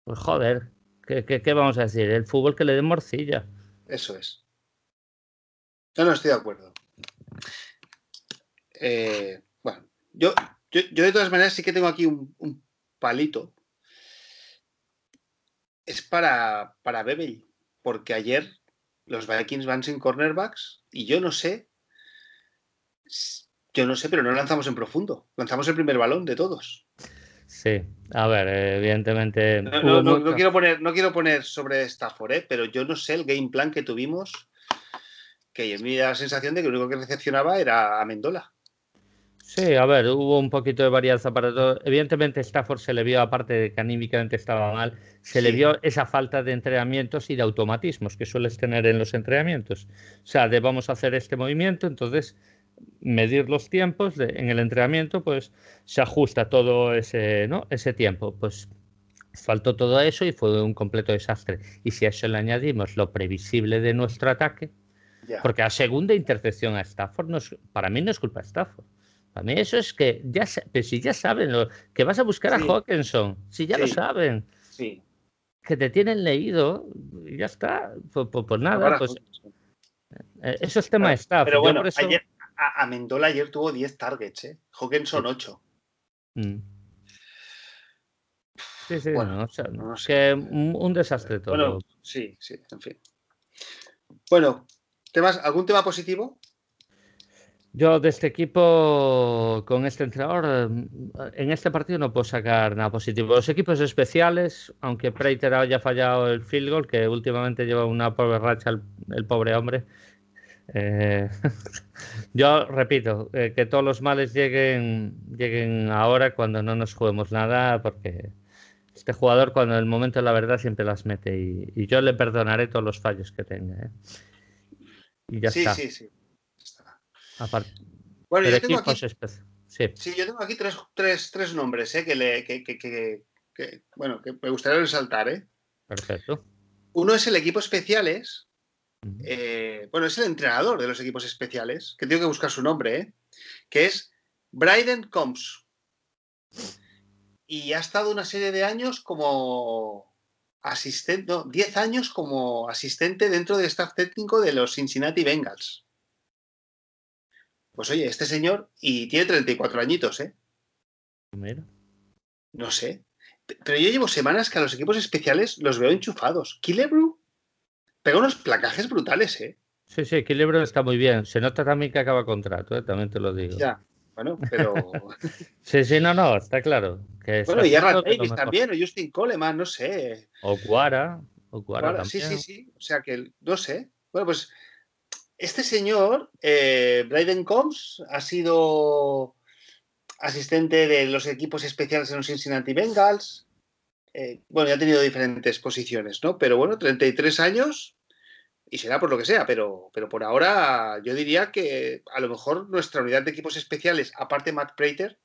pues joder, ¿Qué, vamos a decir? El fútbol que le dé morcilla. Eso es. Yo no estoy de acuerdo. Eh, bueno, yo, yo, de todas maneras sí que tengo aquí un, palito. Es para, para Bebel, porque ayer los Vikings van sin cornerbacks y yo no sé, yo no sé, pero no lanzamos en profundo. Lanzamos el primer balón de todos. Sí, a ver, evidentemente. No, quiero, poner, no quiero poner sobre Stafford, ¿eh? pero yo no sé el game plan que tuvimos, que me da la sensación de que lo único que recepcionaba era a Mendola. Sí, a ver, hubo un poquito de varianza para todo. Evidentemente, Stafford se le vio, aparte de que anímicamente estaba mal, se le vio esa falta de entrenamientos y de automatismos que sueles tener en los entrenamientos. O sea, de vamos a hacer este movimiento, entonces medir los tiempos en el entrenamiento, pues se ajusta todo ese, ¿no? ese tiempo. Pues faltó todo eso y fue un completo desastre. Y si a eso le añadimos lo previsible de nuestro ataque, porque a segunda intercepción a Stafford, no para mí no es culpa de Stafford. A mí eso es que ya si ya saben lo, que vas a buscar a Hawkinson, si ya lo saben, que te tienen leído, y ya está, pues, pues, pues nada, pues, eh, eso es tema de staff. Pero bueno, ayer, a, Mendola ayer tuvo 10 targets, ¿eh? Hawkinson 8. Mm. Sí, sí, bueno, no, que un, desastre todo. Bueno, sí, sí, en fin. Bueno, ¿temas, ¿algún tema positivo? Yo de este equipo, con este entrenador, eh, en este partido no puedo sacar nada positivo. Los equipos especiales, aunque Preiter haya fallado el field goal, que últimamente lleva una pobre racha el, pobre hombre, eh, yo repito, eh, que todos los males lleguen, lleguen ahora cuando no nos juguemos nada, porque este jugador cuando en el momento de la verdad siempre las mete y, yo le perdonaré todos los fallos que tenga. Y ya está. Sí, sí. Bueno, yo tengo, aquí, sí. yo tengo aquí tres, nombres ¿eh? que, le, que, bueno, que me gustaría resaltar. ¿eh? Perfecto. Uno es el equipo especiales. Eh, bueno, es el entrenador de los equipos especiales, que tengo que buscar su nombre, ¿eh? que es Bryden Combs. Y ha estado una serie de años como asistente, no, 10 años como asistente dentro del staff técnico de los Cincinnati Bengals. Pues oye, este señor, y tiene 34 añitos, ¿eh? Mira. No sé. Pero yo llevo semanas que a los equipos especiales los veo enchufados. Killebrew pega unos placajes brutales, ¿eh? Sí, sí, Killebrew está muy bien. Se nota también que acaba contrato, ¿eh? también te lo digo. Ya, bueno, pero. sí, sí, no, no, está claro. Que bueno, y Aaron Davis también, o Justin Coleman, no sé. O Guara. O Guara, Sí, sí, sí. O sea que, no sé. Bueno, pues este señor, eh, Bryden Combs, ha sido asistente de los equipos especiales en los Cincinnati Bengals. Eh, bueno, ya ha tenido diferentes posiciones, ¿no? Pero bueno, 33 años y será por lo que sea, pero, pero por ahora yo diría que a lo mejor nuestra unidad de equipos especiales, aparte Matt Prater,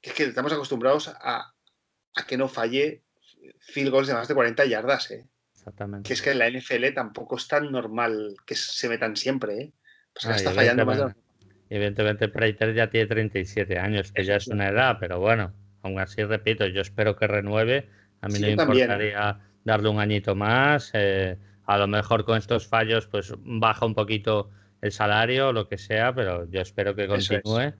que es que estamos acostumbrados a, a que no falle field goals de más de 40 yardas, ¿eh? Que es que en la NFL tampoco es tan normal que se metan siempre, ¿eh? Pues está fallando más Evidentemente, Prater ya tiene 37 años, que ya es una edad, pero bueno, aún así repito, yo espero que renueve. A mí no me importaría darle un añito más. Eh, a lo mejor con estos fallos, pues baja un poquito el salario o lo que sea, pero yo espero que continúe,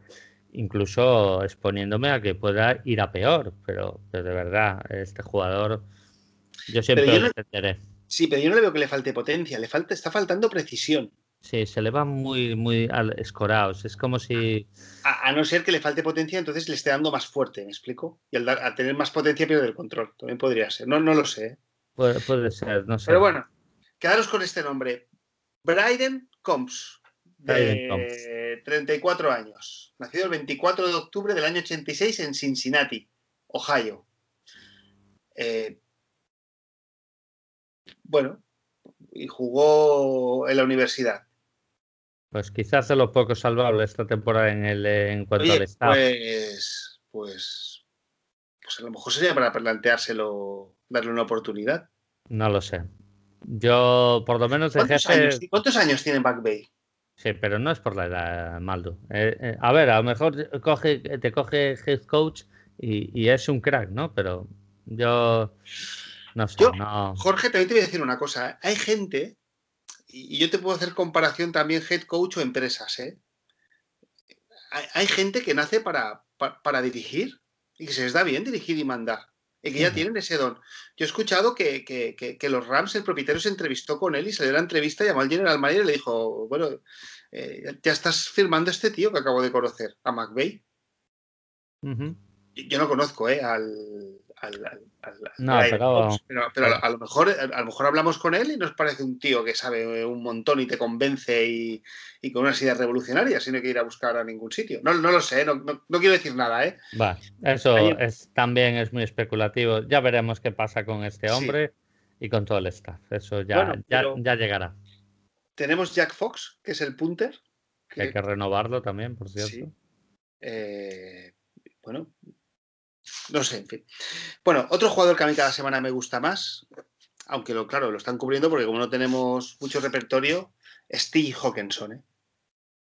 incluso exponiéndome a que pueda ir a peor. Pero, pero de verdad, este jugador yo siempre lo entenderé. Sí, pero yo no le veo que le falte potencia, le falta, está faltando precisión. Sí, se le va muy, muy escorados. Es como si. A, no ser que le falte potencia, entonces le esté dando más fuerte, ¿me explico? Y al, tener más potencia pierde el control. También podría ser. No, no lo sé. ¿eh? Puede, ser, no sé. Pero bueno, quedaros con este nombre. Bryden Combs, de 34 años. Nacido el 24 de octubre del año 86 en Cincinnati, Ohio. Eh, bueno, y jugó en la universidad. Pues quizás de lo poco salvable esta temporada en, el, en cuanto al estado. Pues, pues, pues a lo mejor sería para planteárselo, darle una oportunidad. No lo sé. Yo, por lo menos, ¿Cuántos, años, ¿cuántos años tiene McVeigh? Sí, pero no es por la edad, Maldo. Eh, eh, a ver, a lo mejor coge, te coge head coach y, y es un crack, ¿no? Pero yo Jorge, también te voy a decir una cosa. Hay gente, y yo te puedo hacer comparación también head coach o empresas, ¿eh? Hay, gente que nace para, para, dirigir y que se les da bien dirigir y mandar. Y que ya tienen ese don. Yo he escuchado que, los Rams, el propietario se entrevistó con él y salió a la entrevista, llamó al general manager y le dijo, bueno, eh, ya estás firmando a este tío que acabo de conocer, a McVeigh. Yo no conozco eh, al, no, pero... a, lo mejor, a lo mejor hablamos con él y nos parece un tío que sabe un montón y te convence y, con unas ideas revolucionarias y no hay que ir a buscar a ningún sitio. No, no lo sé, no, quiero decir nada, ¿eh? Va, eso es, también es muy especulativo. Ya veremos qué pasa con este hombre y con todo el staff. Eso ya, ya, llegará. Tenemos Jack Fox, que es el punter. Que... Hay que renovarlo también, por cierto. Eh, bueno, no sé, en fin. Bueno, otro jugador que a mí cada semana me gusta más, aunque lo, claro, lo están cubriendo porque como no tenemos mucho repertorio, es Steve Hawkinson. ¿eh?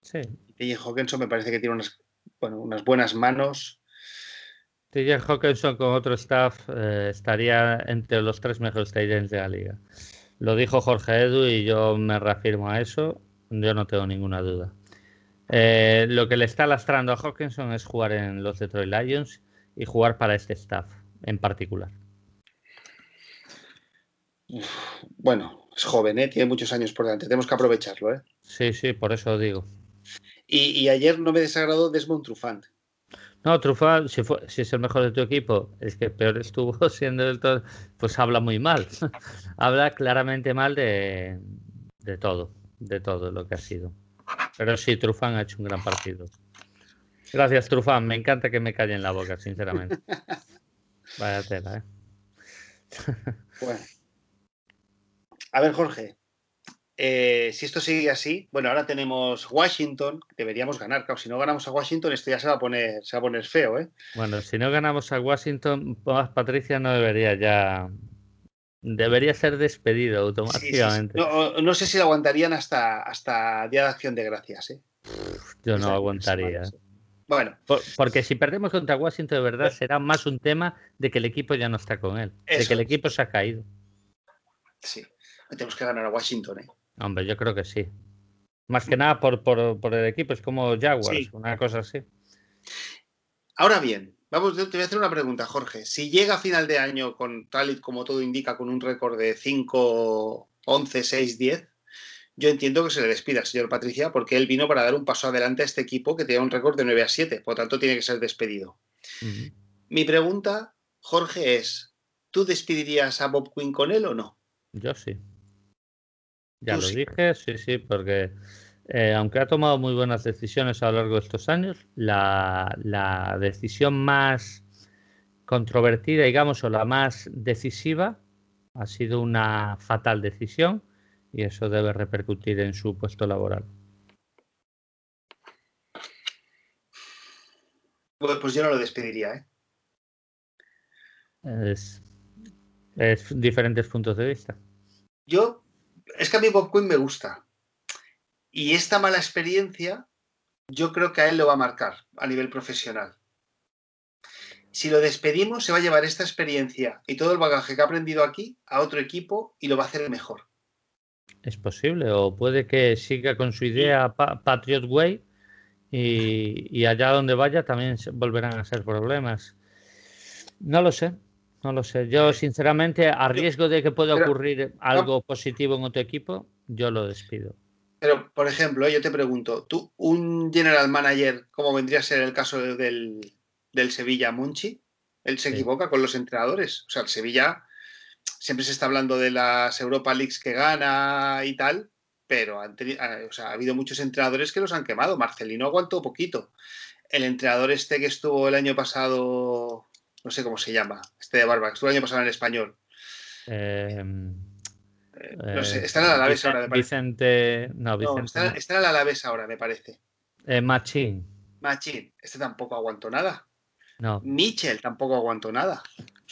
Sí. Steve Hawkinson me parece que tiene unas, bueno, unas buenas manos. TJ Hawkinson con otro staff eh, estaría entre los tres mejores tight de la liga. Lo dijo Jorge Edu y yo me reafirmo a eso. Yo no tengo ninguna duda. Eh, lo que le está lastrando a Hawkinson es jugar en los Detroit Lions y jugar para este staff en particular. Bueno, es joven, ¿eh? tiene muchos años por delante, tenemos que aprovecharlo. ¿eh? Sí, sí, por eso digo. Y, ayer no me desagradó Desmond Trufant. No, Trufant, si, si, es el mejor de tu equipo, es que peor estuvo siendo el todo, pues habla muy mal. habla claramente mal de, de todo, de todo lo que ha sido. Pero sí, Trufant ha hecho un gran partido. Gracias, Trufán. Me encanta que me calle en la boca, sinceramente. Vaya tela, ¿eh? bueno. A ver, Jorge. Eh, si esto sigue así, bueno, ahora tenemos Washington, deberíamos ganar. Claro, si no ganamos a Washington, esto ya se va a poner, se va a poner feo, ¿eh? Bueno, si no ganamos a Washington, Patricia no debería ya. Debería ser despedido automáticamente. No, sé si lo aguantarían hasta, hasta Día de Acción de Gracias, ¿eh? Yo no aguantaría. Bueno. porque si perdemos contra Washington, de verdad, será más un tema de que el equipo ya no está con él. de que el equipo se ha caído. Sí. Tenemos que ganar a Washington, ¿eh? Hombre, yo creo que sí. Más que nada por, el equipo, es como Jaguars, una cosa así. Ahora bien, vamos, te voy a hacer una pregunta, Jorge. Si llega a final de año con tal y como todo indica, con un récord de 5, 11, 6, 10, yo entiendo que se le despida al señor Patricia porque él vino para dar un paso adelante a este equipo que tenía un récord de 9 a 7, por lo tanto tiene que ser despedido. Mi pregunta, Jorge, es, ¿tú despedirías a Bob Quinn con él o no? Yo sí. Ya lo dije, sí, sí, porque eh, aunque ha tomado muy buenas decisiones a lo largo de estos años, la, la decisión más controvertida, digamos, o la más decisiva, ha sido una fatal decisión y eso debe repercutir en su puesto laboral. Pues yo no lo despediría, ¿eh? Es, diferentes puntos de vista. Yo, es que a mí Bob Quinn me gusta. Y esta mala experiencia, yo creo que a él lo va a marcar a nivel profesional. Si lo despedimos, se va a llevar esta experiencia y todo el bagaje que ha aprendido aquí a otro equipo y lo va a hacer mejor. Es posible, o puede que siga con su idea Patriot Way y, allá donde vaya también volverán a ser problemas. No lo sé, no lo sé. Yo, sinceramente, a riesgo de que pueda ocurrir algo positivo en otro equipo, yo lo despido. Pero, por ejemplo, yo te pregunto, tú, un general manager, como vendría a ser el caso del, del Sevilla Munchi, él se equivoca con los entrenadores. O sea, el Sevilla siempre se está hablando de las Europa Leagues que gana y tal, pero han ha habido muchos entrenadores que los han quemado. Marcelino aguantó poquito. El entrenador este que estuvo el año pasado, no sé cómo se llama, este de Barba, que estuvo el año pasado en español. Em, eh, no sé, está en el Alavés ahora, me parece. Vicente. No, Vicente. está, en el Alavés ahora, me parece. Eh, Machín. Machín. Este tampoco aguantó nada. No. Michel tampoco aguantó nada.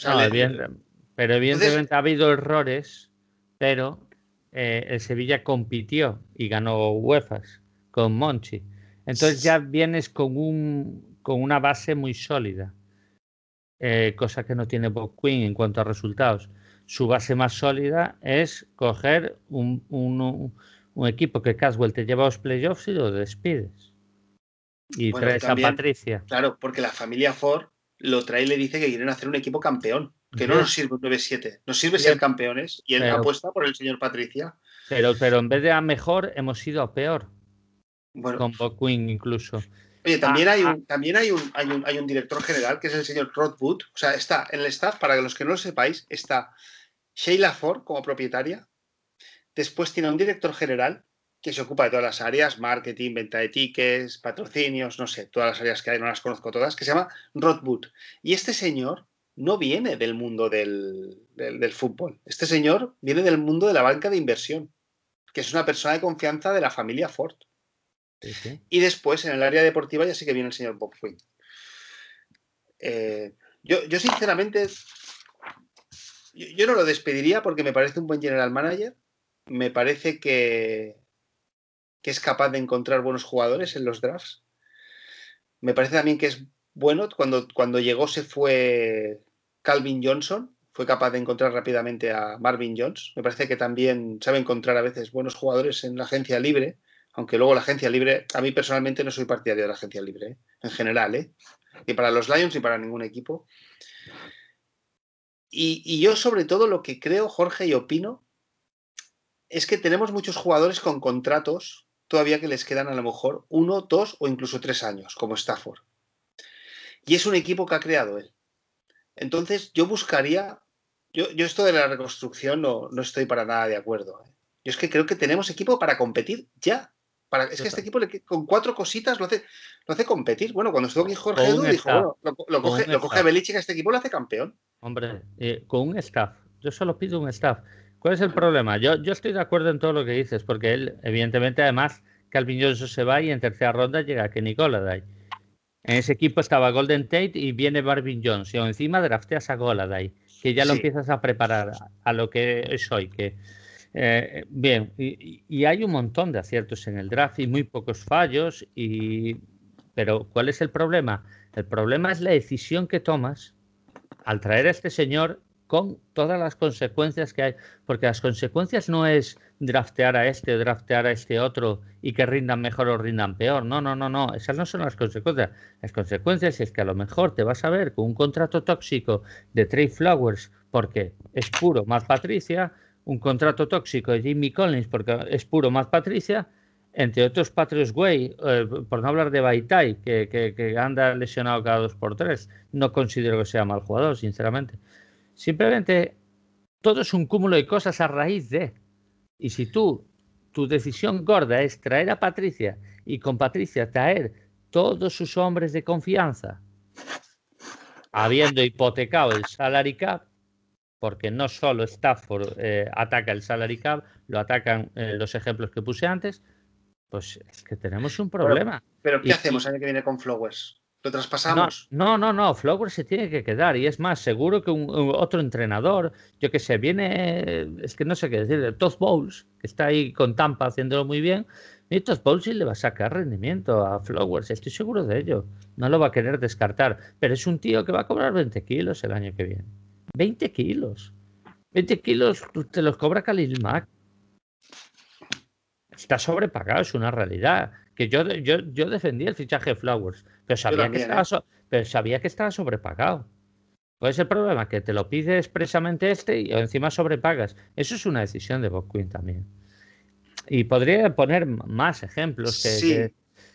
no, bien, pero evidentemente ha habido errores, pero eh, el Sevilla compitió y ganó UEFA con Monchi. Entonces ya vienes con, un, con una base muy sólida, eh, cosa que no tiene Bob Quinn en cuanto a resultados. Su base más sólida es coger un, un, equipo que Caswell te lleva a los playoffs y lo despides. Y traes a Patricia. Claro, porque la familia Ford lo trae y le dice que quieren hacer un equipo campeón que no nos sirve un 9-7, nos sirve ser campeones y él apuesta por el señor Patricia. Pero, pero en vez de a mejor, hemos ido a peor. Con Bob Quinn incluso. Oye, también, hay, un, también hay, un, hay, un, hay un director general que es el señor Rod Wood. O sea, está en el staff, para los que no lo sepáis, está Sheila Ford como propietaria. Después tiene un director general que se ocupa de todas las áreas, marketing, venta de tickets, patrocinios, no sé, todas las áreas que hay, no las conozco todas, que se llama Rod Wood. Y este señor no viene del mundo del, fútbol. Este señor viene del mundo de la banca de inversión, que es una persona de confianza de la familia Ford. Y después, en el área deportiva, ya sí que viene el señor Bob Quinn. Eh, yo, yo, sinceramente, yo, no lo despediría porque me parece un buen general manager. Me parece que, que es capaz de encontrar buenos jugadores en los drafts. Me parece también que es bueno. Cuando, cuando llegó se fue Calvin Johnson, fue capaz de encontrar rápidamente a Marvin Jones. Me parece que también sabe encontrar a veces buenos jugadores en la agencia libre, aunque luego la agencia libre, a mí personalmente no soy partidario de la agencia libre, ¿eh? en general, ¿eh? y para los Lions y para ningún equipo. Y, y yo sobre todo lo que creo, Jorge, y opino, es que tenemos muchos jugadores con contratos todavía que les quedan a lo mejor uno, dos o incluso tres años, como Stafford. Y es un equipo que ha creado él. Entonces, yo buscaría, yo, yo esto de la reconstrucción no, no, estoy para nada de acuerdo. ¿eh? Yo es que creo que tenemos equipo para competir ya. Para, es que este equipo con cuatro cositas lo hace, lo hace competir. Bueno, cuando estuvo aquí Jorge Edu, dijo, bueno, lo, coge, lo coge Belichick a este equipo lo hace campeón. Hombre, eh, con un staff. Yo solo pido un staff. ¿Cuál es el problema? Yo, yo estoy de acuerdo en todo lo que dices, porque él, evidentemente, además, Calvin Johnson se va y en tercera ronda llega Kenny Golladay. En ese equipo estaba Golden Tate y viene Marvin Jones. Y encima drafteas a Golladay, que ya lo empiezas a preparar a lo que es hoy. Que, eh, bien, y, hay un montón de aciertos en el draft y muy pocos fallos. Y, pero, ¿cuál es el problema? El problema es la decisión que tomas al traer a este señor con todas las consecuencias que hay, porque las consecuencias no es draftear a este, draftear a este otro y que rindan mejor o rindan peor. No, no, no, no, esas no son las consecuencias. Las consecuencias es que a lo mejor te vas a ver con un contrato tóxico de Trey Flowers porque es puro más Patricia, un contrato tóxico de Jimmy Collins porque es puro más Patricia, entre otros Patrios Way, eh, por no hablar de Baitai, que, que anda lesionado cada dos por tres. No considero que sea mal jugador, sinceramente. Simplemente todo es un cúmulo de cosas a raíz de. Y si tú, tu decisión gorda es traer a Patricia y con Patricia traer todos sus hombres de confianza, habiendo hipotecado el salary cap, porque no solo Stafford eh, ataca el salary cap, lo atacan eh, los ejemplos que puse antes, pues es que tenemos un problema. Pero, ¿qué hacemos el año que viene con Flowers? ¿Lo traspasamos? No, no, no, Flowers se tiene que quedar. Y es más, seguro que un, otro entrenador, yo que sé, viene, es que no sé qué decir, Todd Bowles, que está ahí con Tampa haciéndolo muy bien. Y Todd Bowles sí le va a sacar rendimiento a Flowers, estoy seguro de ello. No lo va a querer descartar. Pero es un tío que va a cobrar 20 kilos el año que viene. 20 kilos. 20 kilos te los cobra Khalil Mack. Está sobrepagado, es una realidad que yo, yo, yo defendí el fichaje de Flowers, pero sabía, que estaba ¿eh? pero sabía que estaba sobrepagado. ¿Cuál es el problema? Que te lo pide expresamente este y encima sobrepagas. Eso es una decisión de Bob Quinn también. Y podría poner más ejemplos que,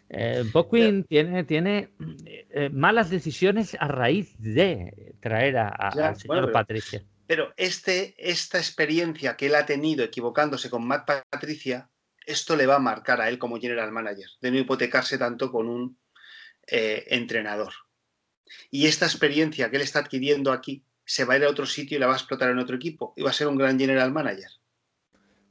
eh, Bob Quinn tiene, tiene eh, malas decisiones a raíz de traer a, al señor Patricia. Pero este, esta experiencia que él ha tenido equivocándose con Matt Patricia esto le va a marcar a él como general manager, de no hipotecarse tanto con un eh, entrenador. Y esta experiencia que él está adquiriendo aquí se va a ir a otro sitio y la va a explotar en otro equipo y va a ser un gran general manager.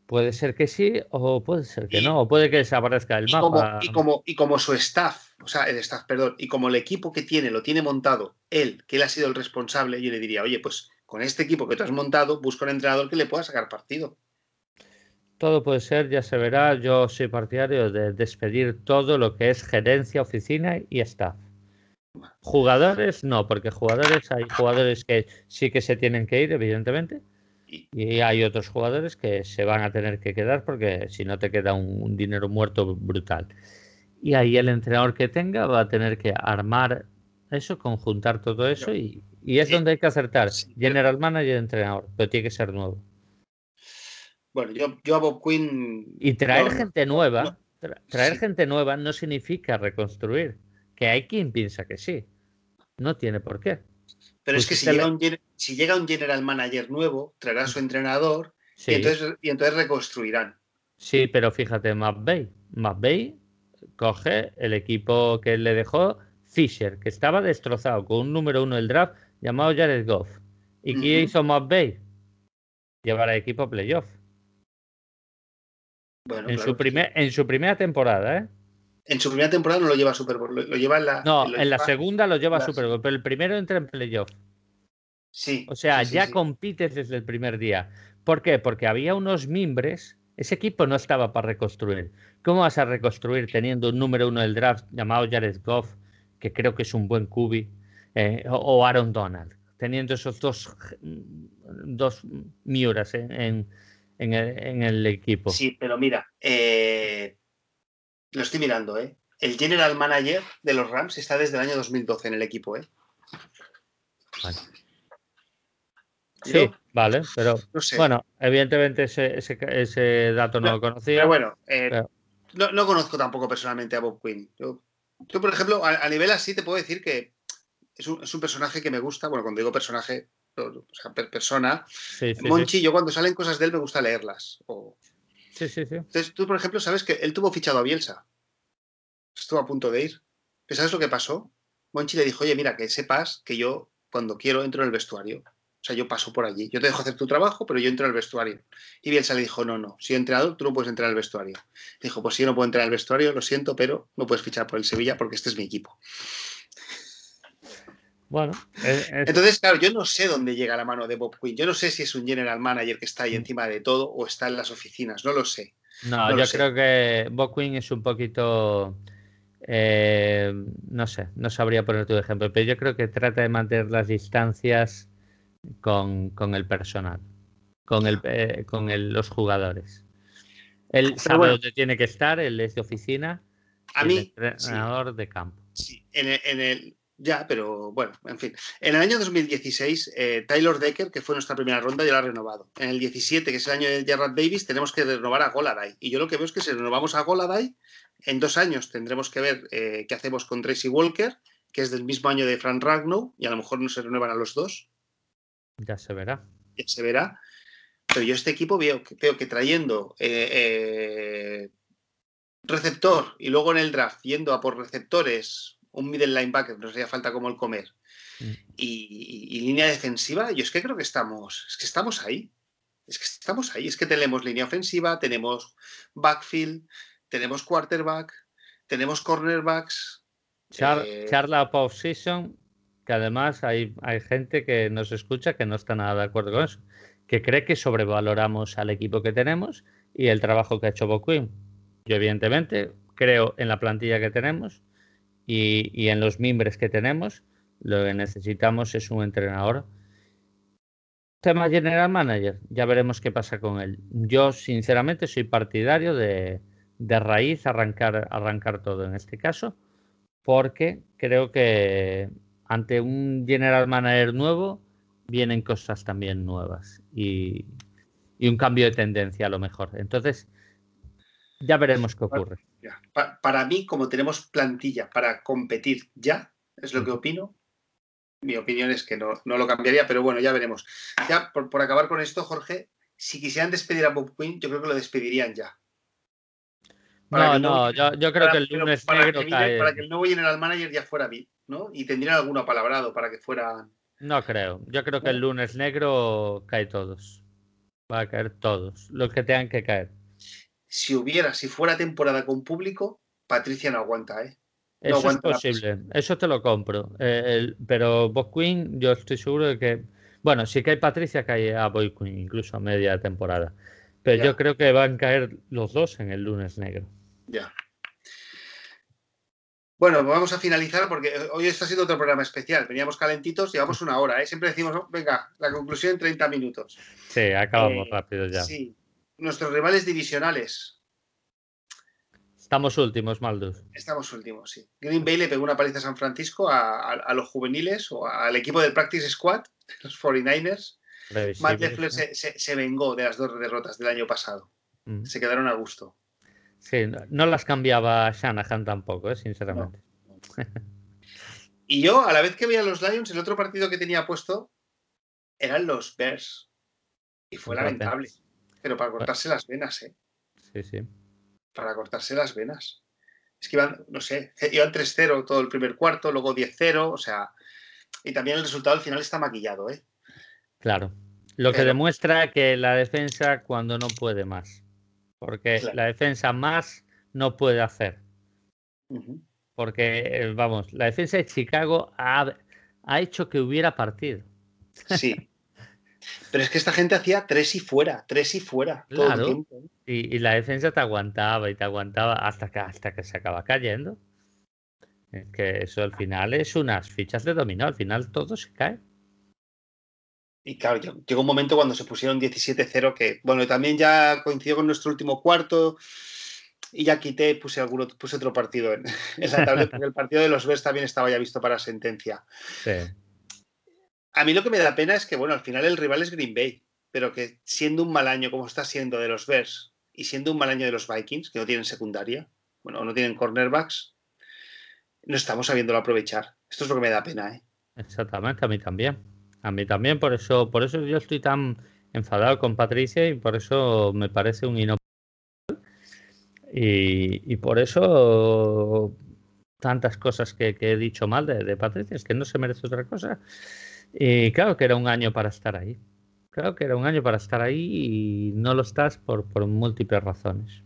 Puede ser que sí o puede ser que no, o puede que desaparezca el mapa. y, como, y como su staff, o sea, el staff, perdón, y como el equipo que tiene lo tiene montado él, que él ha sido el responsable, yo le diría, oye, pues con este equipo que tú has montado, busca un entrenador que le pueda sacar partido. Todo puede ser, ya se verá. Yo soy partidario de despedir todo lo que es gerencia, oficina y staff. Jugadores no, porque jugadores hay jugadores que sí que se tienen que ir, evidentemente, y hay otros jugadores que se van a tener que quedar porque si no te queda un, dinero muerto brutal. Y ahí el entrenador que tenga va a tener que armar eso, conjuntar todo eso y, es donde hay que acertar. General manager y entrenador, pero tiene que ser nuevo. Bueno, yo, yo a Bob Quinn. Y traer gente nueva, traer gente nueva no significa reconstruir. que hay quien piensa que sí. No tiene por qué. Pero es que si llega, un, si llega, un, general manager nuevo, traerá a su entrenador y, entonces, y entonces reconstruirán. Sí, pero fíjate, McVeigh. McVeigh coge el equipo que le dejó Fisher, que estaba destrozado con un número uno del draft llamado Jared Goff. ¿Y qué hizo McVeigh? Llevar al equipo a playoff. Bueno, en, su primer, en su primera temporada, ¿eh? En su primera temporada no lo lleva a Super Bowl, lo, lleva en la. No, en la segunda lo lleva a Super Bowl, pero el primero entra en playoff. Sí. O sea, ya compites desde el primer día. ¿Por qué? Porque había unos mimbres. Ese equipo no estaba para reconstruir. ¿Cómo vas a reconstruir teniendo un número uno del draft llamado Jared Goff, que creo que es un buen cubi, eh, o Aaron Donald, teniendo esos dos, dos miuras en, el, equipo? Sí, pero mira, eh, lo estoy mirando, ¿eh? El general manager de los Rams está desde el año 2012 en el equipo, ¿eh? Sí, vale, pero bueno, evidentemente ese, ese, dato no, lo conocía. Pero bueno, eh, No, conozco tampoco personalmente a Bob Quinn. Yo, por ejemplo, a, nivel así te puedo decir que es un, es un, personaje que me gusta. Bueno, cuando digo personaje, o sea, persona. Monchi, yo cuando salen cosas de él me gusta leerlas. O, Sí, sí, sí. Entonces, tú, por ejemplo, sabes que él tuvo fichado a Bielsa. Estuvo a punto de ir. ¿Sabes lo que pasó? Monchi le dijo, oye, mira, que sepas que yo cuando quiero entro en el vestuario. O sea, yo paso por allí. Yo te dejo hacer tu trabajo, pero yo entro en el vestuario. Y Bielsa le dijo, no, no, si he entrenador, tú no puedes entrar al vestuario. dijo, pues si yo no puedo entrar al vestuario, lo siento, pero no puedes fichar por el Sevilla porque este es mi equipo. Bueno, entonces, claro, yo no sé dónde llega la mano de Bob Quinn. Yo no sé si es un general manager que está ahí mm. encima de todo o está en las oficinas, no lo sé. No, yo creo que Bob Quinn es un poquito. Eh, no sé, no sabría poner tu ejemplo, pero yo creo que trata de mantener las distancias con, el personal, con, el, eh, con los jugadores. Él sabe dónde tiene que estar, él es de oficina, a mí, entrenador de campo. Sí, en el ya, pero bueno, en fin. En el año 2016, eh, Tyler Decker, que fue nuestra primera ronda, ya la ha renovado. En el 17, que es el año de Jarrett Davis, tenemos que renovar a Goladay. Y yo lo que veo es que si renovamos a Goladay, en dos años tendremos que ver eh, qué hacemos con Tracy Walker, que es del mismo año de Frank Ragnow, y a lo mejor no se renuevan a los dos. Ya se verá. Ya se verá. Pero yo este equipo veo que, veo que trayendo eh, receptor y luego en el draft yendo a por receptores un middle linebacker, nos haría falta como el comer. Mm. Y, línea defensiva, yo es que creo que estamos, es que estamos ahí. Es que estamos ahí, es que tenemos línea ofensiva, tenemos backfield, tenemos quarterback, tenemos cornerbacks. Eh, charla off-season, que además hay, hay gente que nos escucha que no está nada de acuerdo con eso, que cree que sobrevaloramos al equipo que tenemos y el trabajo que ha hecho Bob Yo, evidentemente, creo en la plantilla que tenemos y, en los miembros que tenemos, lo que necesitamos es un entrenador. Tema General Manager, ya veremos qué pasa con él. Yo, sinceramente, soy partidario de, de raíz arrancar, arrancar todo en este caso, porque creo que ante un General Manager nuevo vienen cosas también nuevas y, y un cambio de tendencia a lo mejor. Entonces, ya veremos qué ocurre. Para mí, como tenemos plantilla para competir ya, es lo que opino. Mi opinión es que no, lo cambiaría, pero bueno, ya veremos. Ya, por, acabar con esto, Jorge, si quisieran despedir a Bob Quinn, yo creo que lo despedirían ya. no, no, yo, creo que el lunes para, negro que Para que el nuevo general manager ya fuera bien, ¿no? Y tendrían alguno palabrado para que fuera... No creo. Yo creo que el lunes negro cae todos. Va a caer todos. Los que tengan que caer si hubiera, si fuera temporada con público, Patricia no aguanta, ¿eh? eso es posible, eso te lo compro. Eh, pero Bob Queen, yo estoy seguro de que. Bueno, si cae Patricia, cae a Bob Queen, incluso a media temporada. Pero yo creo que van a caer los dos en el lunes negro. Ya. Bueno, vamos a finalizar porque hoy está siendo otro programa especial. Veníamos calentitos, llevamos una hora, ¿eh? Siempre decimos, venga, la conclusión en 30 minutos. Sí, acabamos eh, rápido ya. Sí, nuestros rivales divisionales. Estamos últimos, Maldus. Estamos últimos, sí. Green Bay le pegó una paliza a San Francisco a, los juveniles o al equipo del Practice Squad, los 49ers. Matt Leffler se, vengó de las dos derrotas del año pasado. Mm. Se quedaron a gusto. Sí, no, las cambiaba Shanahan tampoco, ¿eh? sinceramente. y yo, a la vez que veía los Lions, el otro partido que tenía puesto eran los Bears. Y fue lamentable. Pero para cortarse las venas, ¿eh? Sí, sí. Para cortarse las venas. Es que iban, no sé, iban 3-0 todo el primer cuarto, luego 10-0, o sea. Y también el resultado al final está maquillado, ¿eh? Claro. Lo que demuestra que la defensa cuando no puede más. Porque la defensa más no puede hacer. Porque, eh, vamos, la defensa de Chicago ha, ha hecho que hubiera partido. Sí. Pero es que esta gente hacía tres y fuera, tres y fuera todo el tiempo. ¿eh? Y, la defensa te aguantaba y te aguantaba hasta que, hasta que se acaba cayendo. Es que eso al final es unas fichas de dominó, al final todo se cae. Y claro, llegó un momento cuando se pusieron 17-0 que, bueno, también ya coincidió con nuestro último cuarto y ya quité, puse, alguno, puse otro partido en, la tablet, porque el partido de los Bears también estaba ya visto para sentencia. Sí. A mí lo que me da pena es que, bueno, al final el rival es Green Bay, pero que siendo un mal año como está siendo de los Bears y siendo un mal año de los Vikings, que no tienen secundaria, bueno, no tienen cornerbacks, no estamos sabiéndolo aprovechar. Esto es lo que me da pena, ¿eh? Exactamente, a mí también. A mí también, por eso, por eso yo estoy tan enfadado con Patricia y por eso me parece un inoportuno. Y, y, por eso tantas cosas que, he dicho mal de, Patricia, es que no se merece otra cosa. Y claro que era un año para estar ahí. Claro que era un año para estar ahí y no lo estás por, por múltiples razones.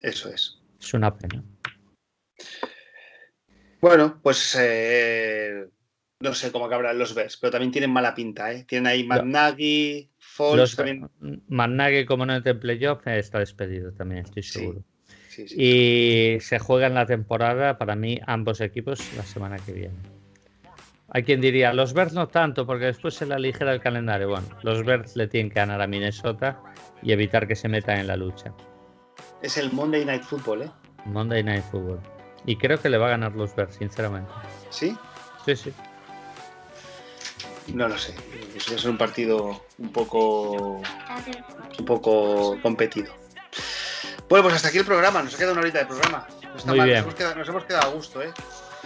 Eso es. Es una pena. Bueno, pues eh, no sé cómo acabarán los Bears, pero también tienen mala pinta, ¿eh? Tienen ahí McNaghy, Foles también. McNaghy, como no es de playoff, está despedido también, estoy seguro. y se juega en la temporada, para mí, ambos equipos la semana que viene. Hay quien diría, los Bears no tanto, porque después se le aligera el calendario. Bueno, los Bears le tienen que ganar a Minnesota y evitar que se metan en la lucha. Es el Monday Night Football, ¿eh? Monday Night Football. Y creo que le va a ganar los Bears, sinceramente. ¿Sí? Sí, sí. No lo sé. Eso va a ser un partido un poco. un poco competido. Bueno, pues hasta aquí el programa. Nos ha quedado una horita de programa. Muy Bien. Nos, hemos quedado, a gusto, ¿eh?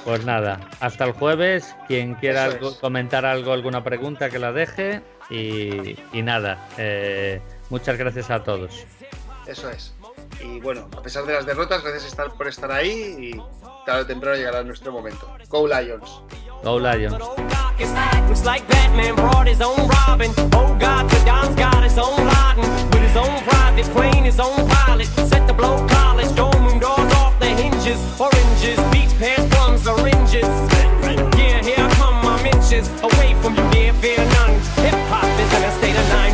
Pues nada, hasta el jueves. Quien quiera comentar algo, alguna pregunta, que la deje. Y, nada, eh, muchas gracias a todos. Eso es. Y bueno, a pesar de las derrotas, gracias por estar ahí y tarde o temprano llegará nuestro momento. Go Lions. Go Lions. Off hinges. Oranges, peach, pears, plums, oranges. Yeah, here I come my inches. Away from you, dear, fear none. Hip hop is in a state of 911,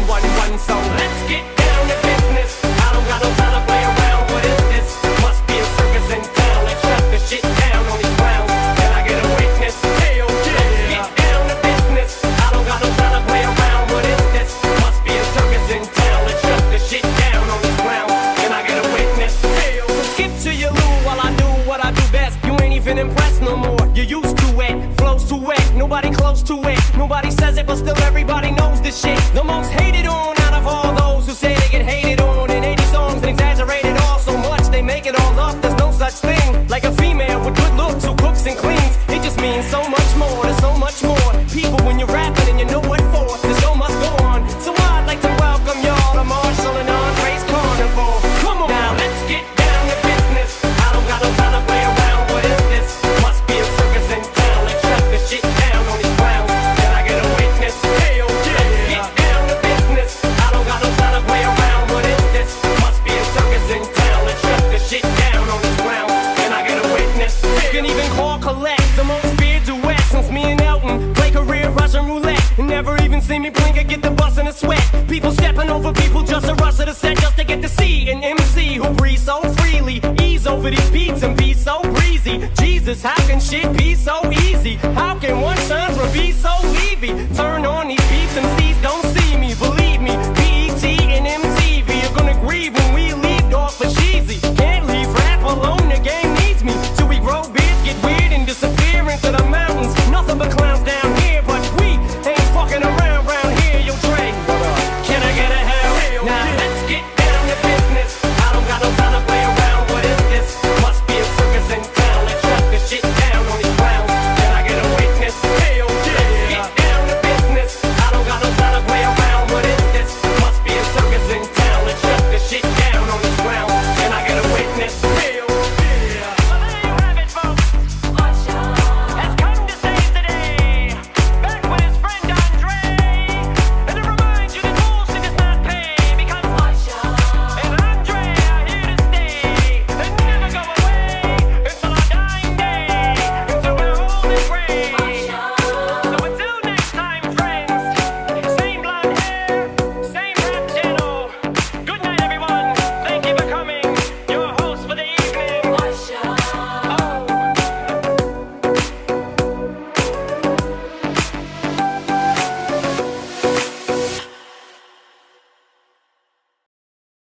close to it. Nobody says it, but still everybody knows this shit. The most hated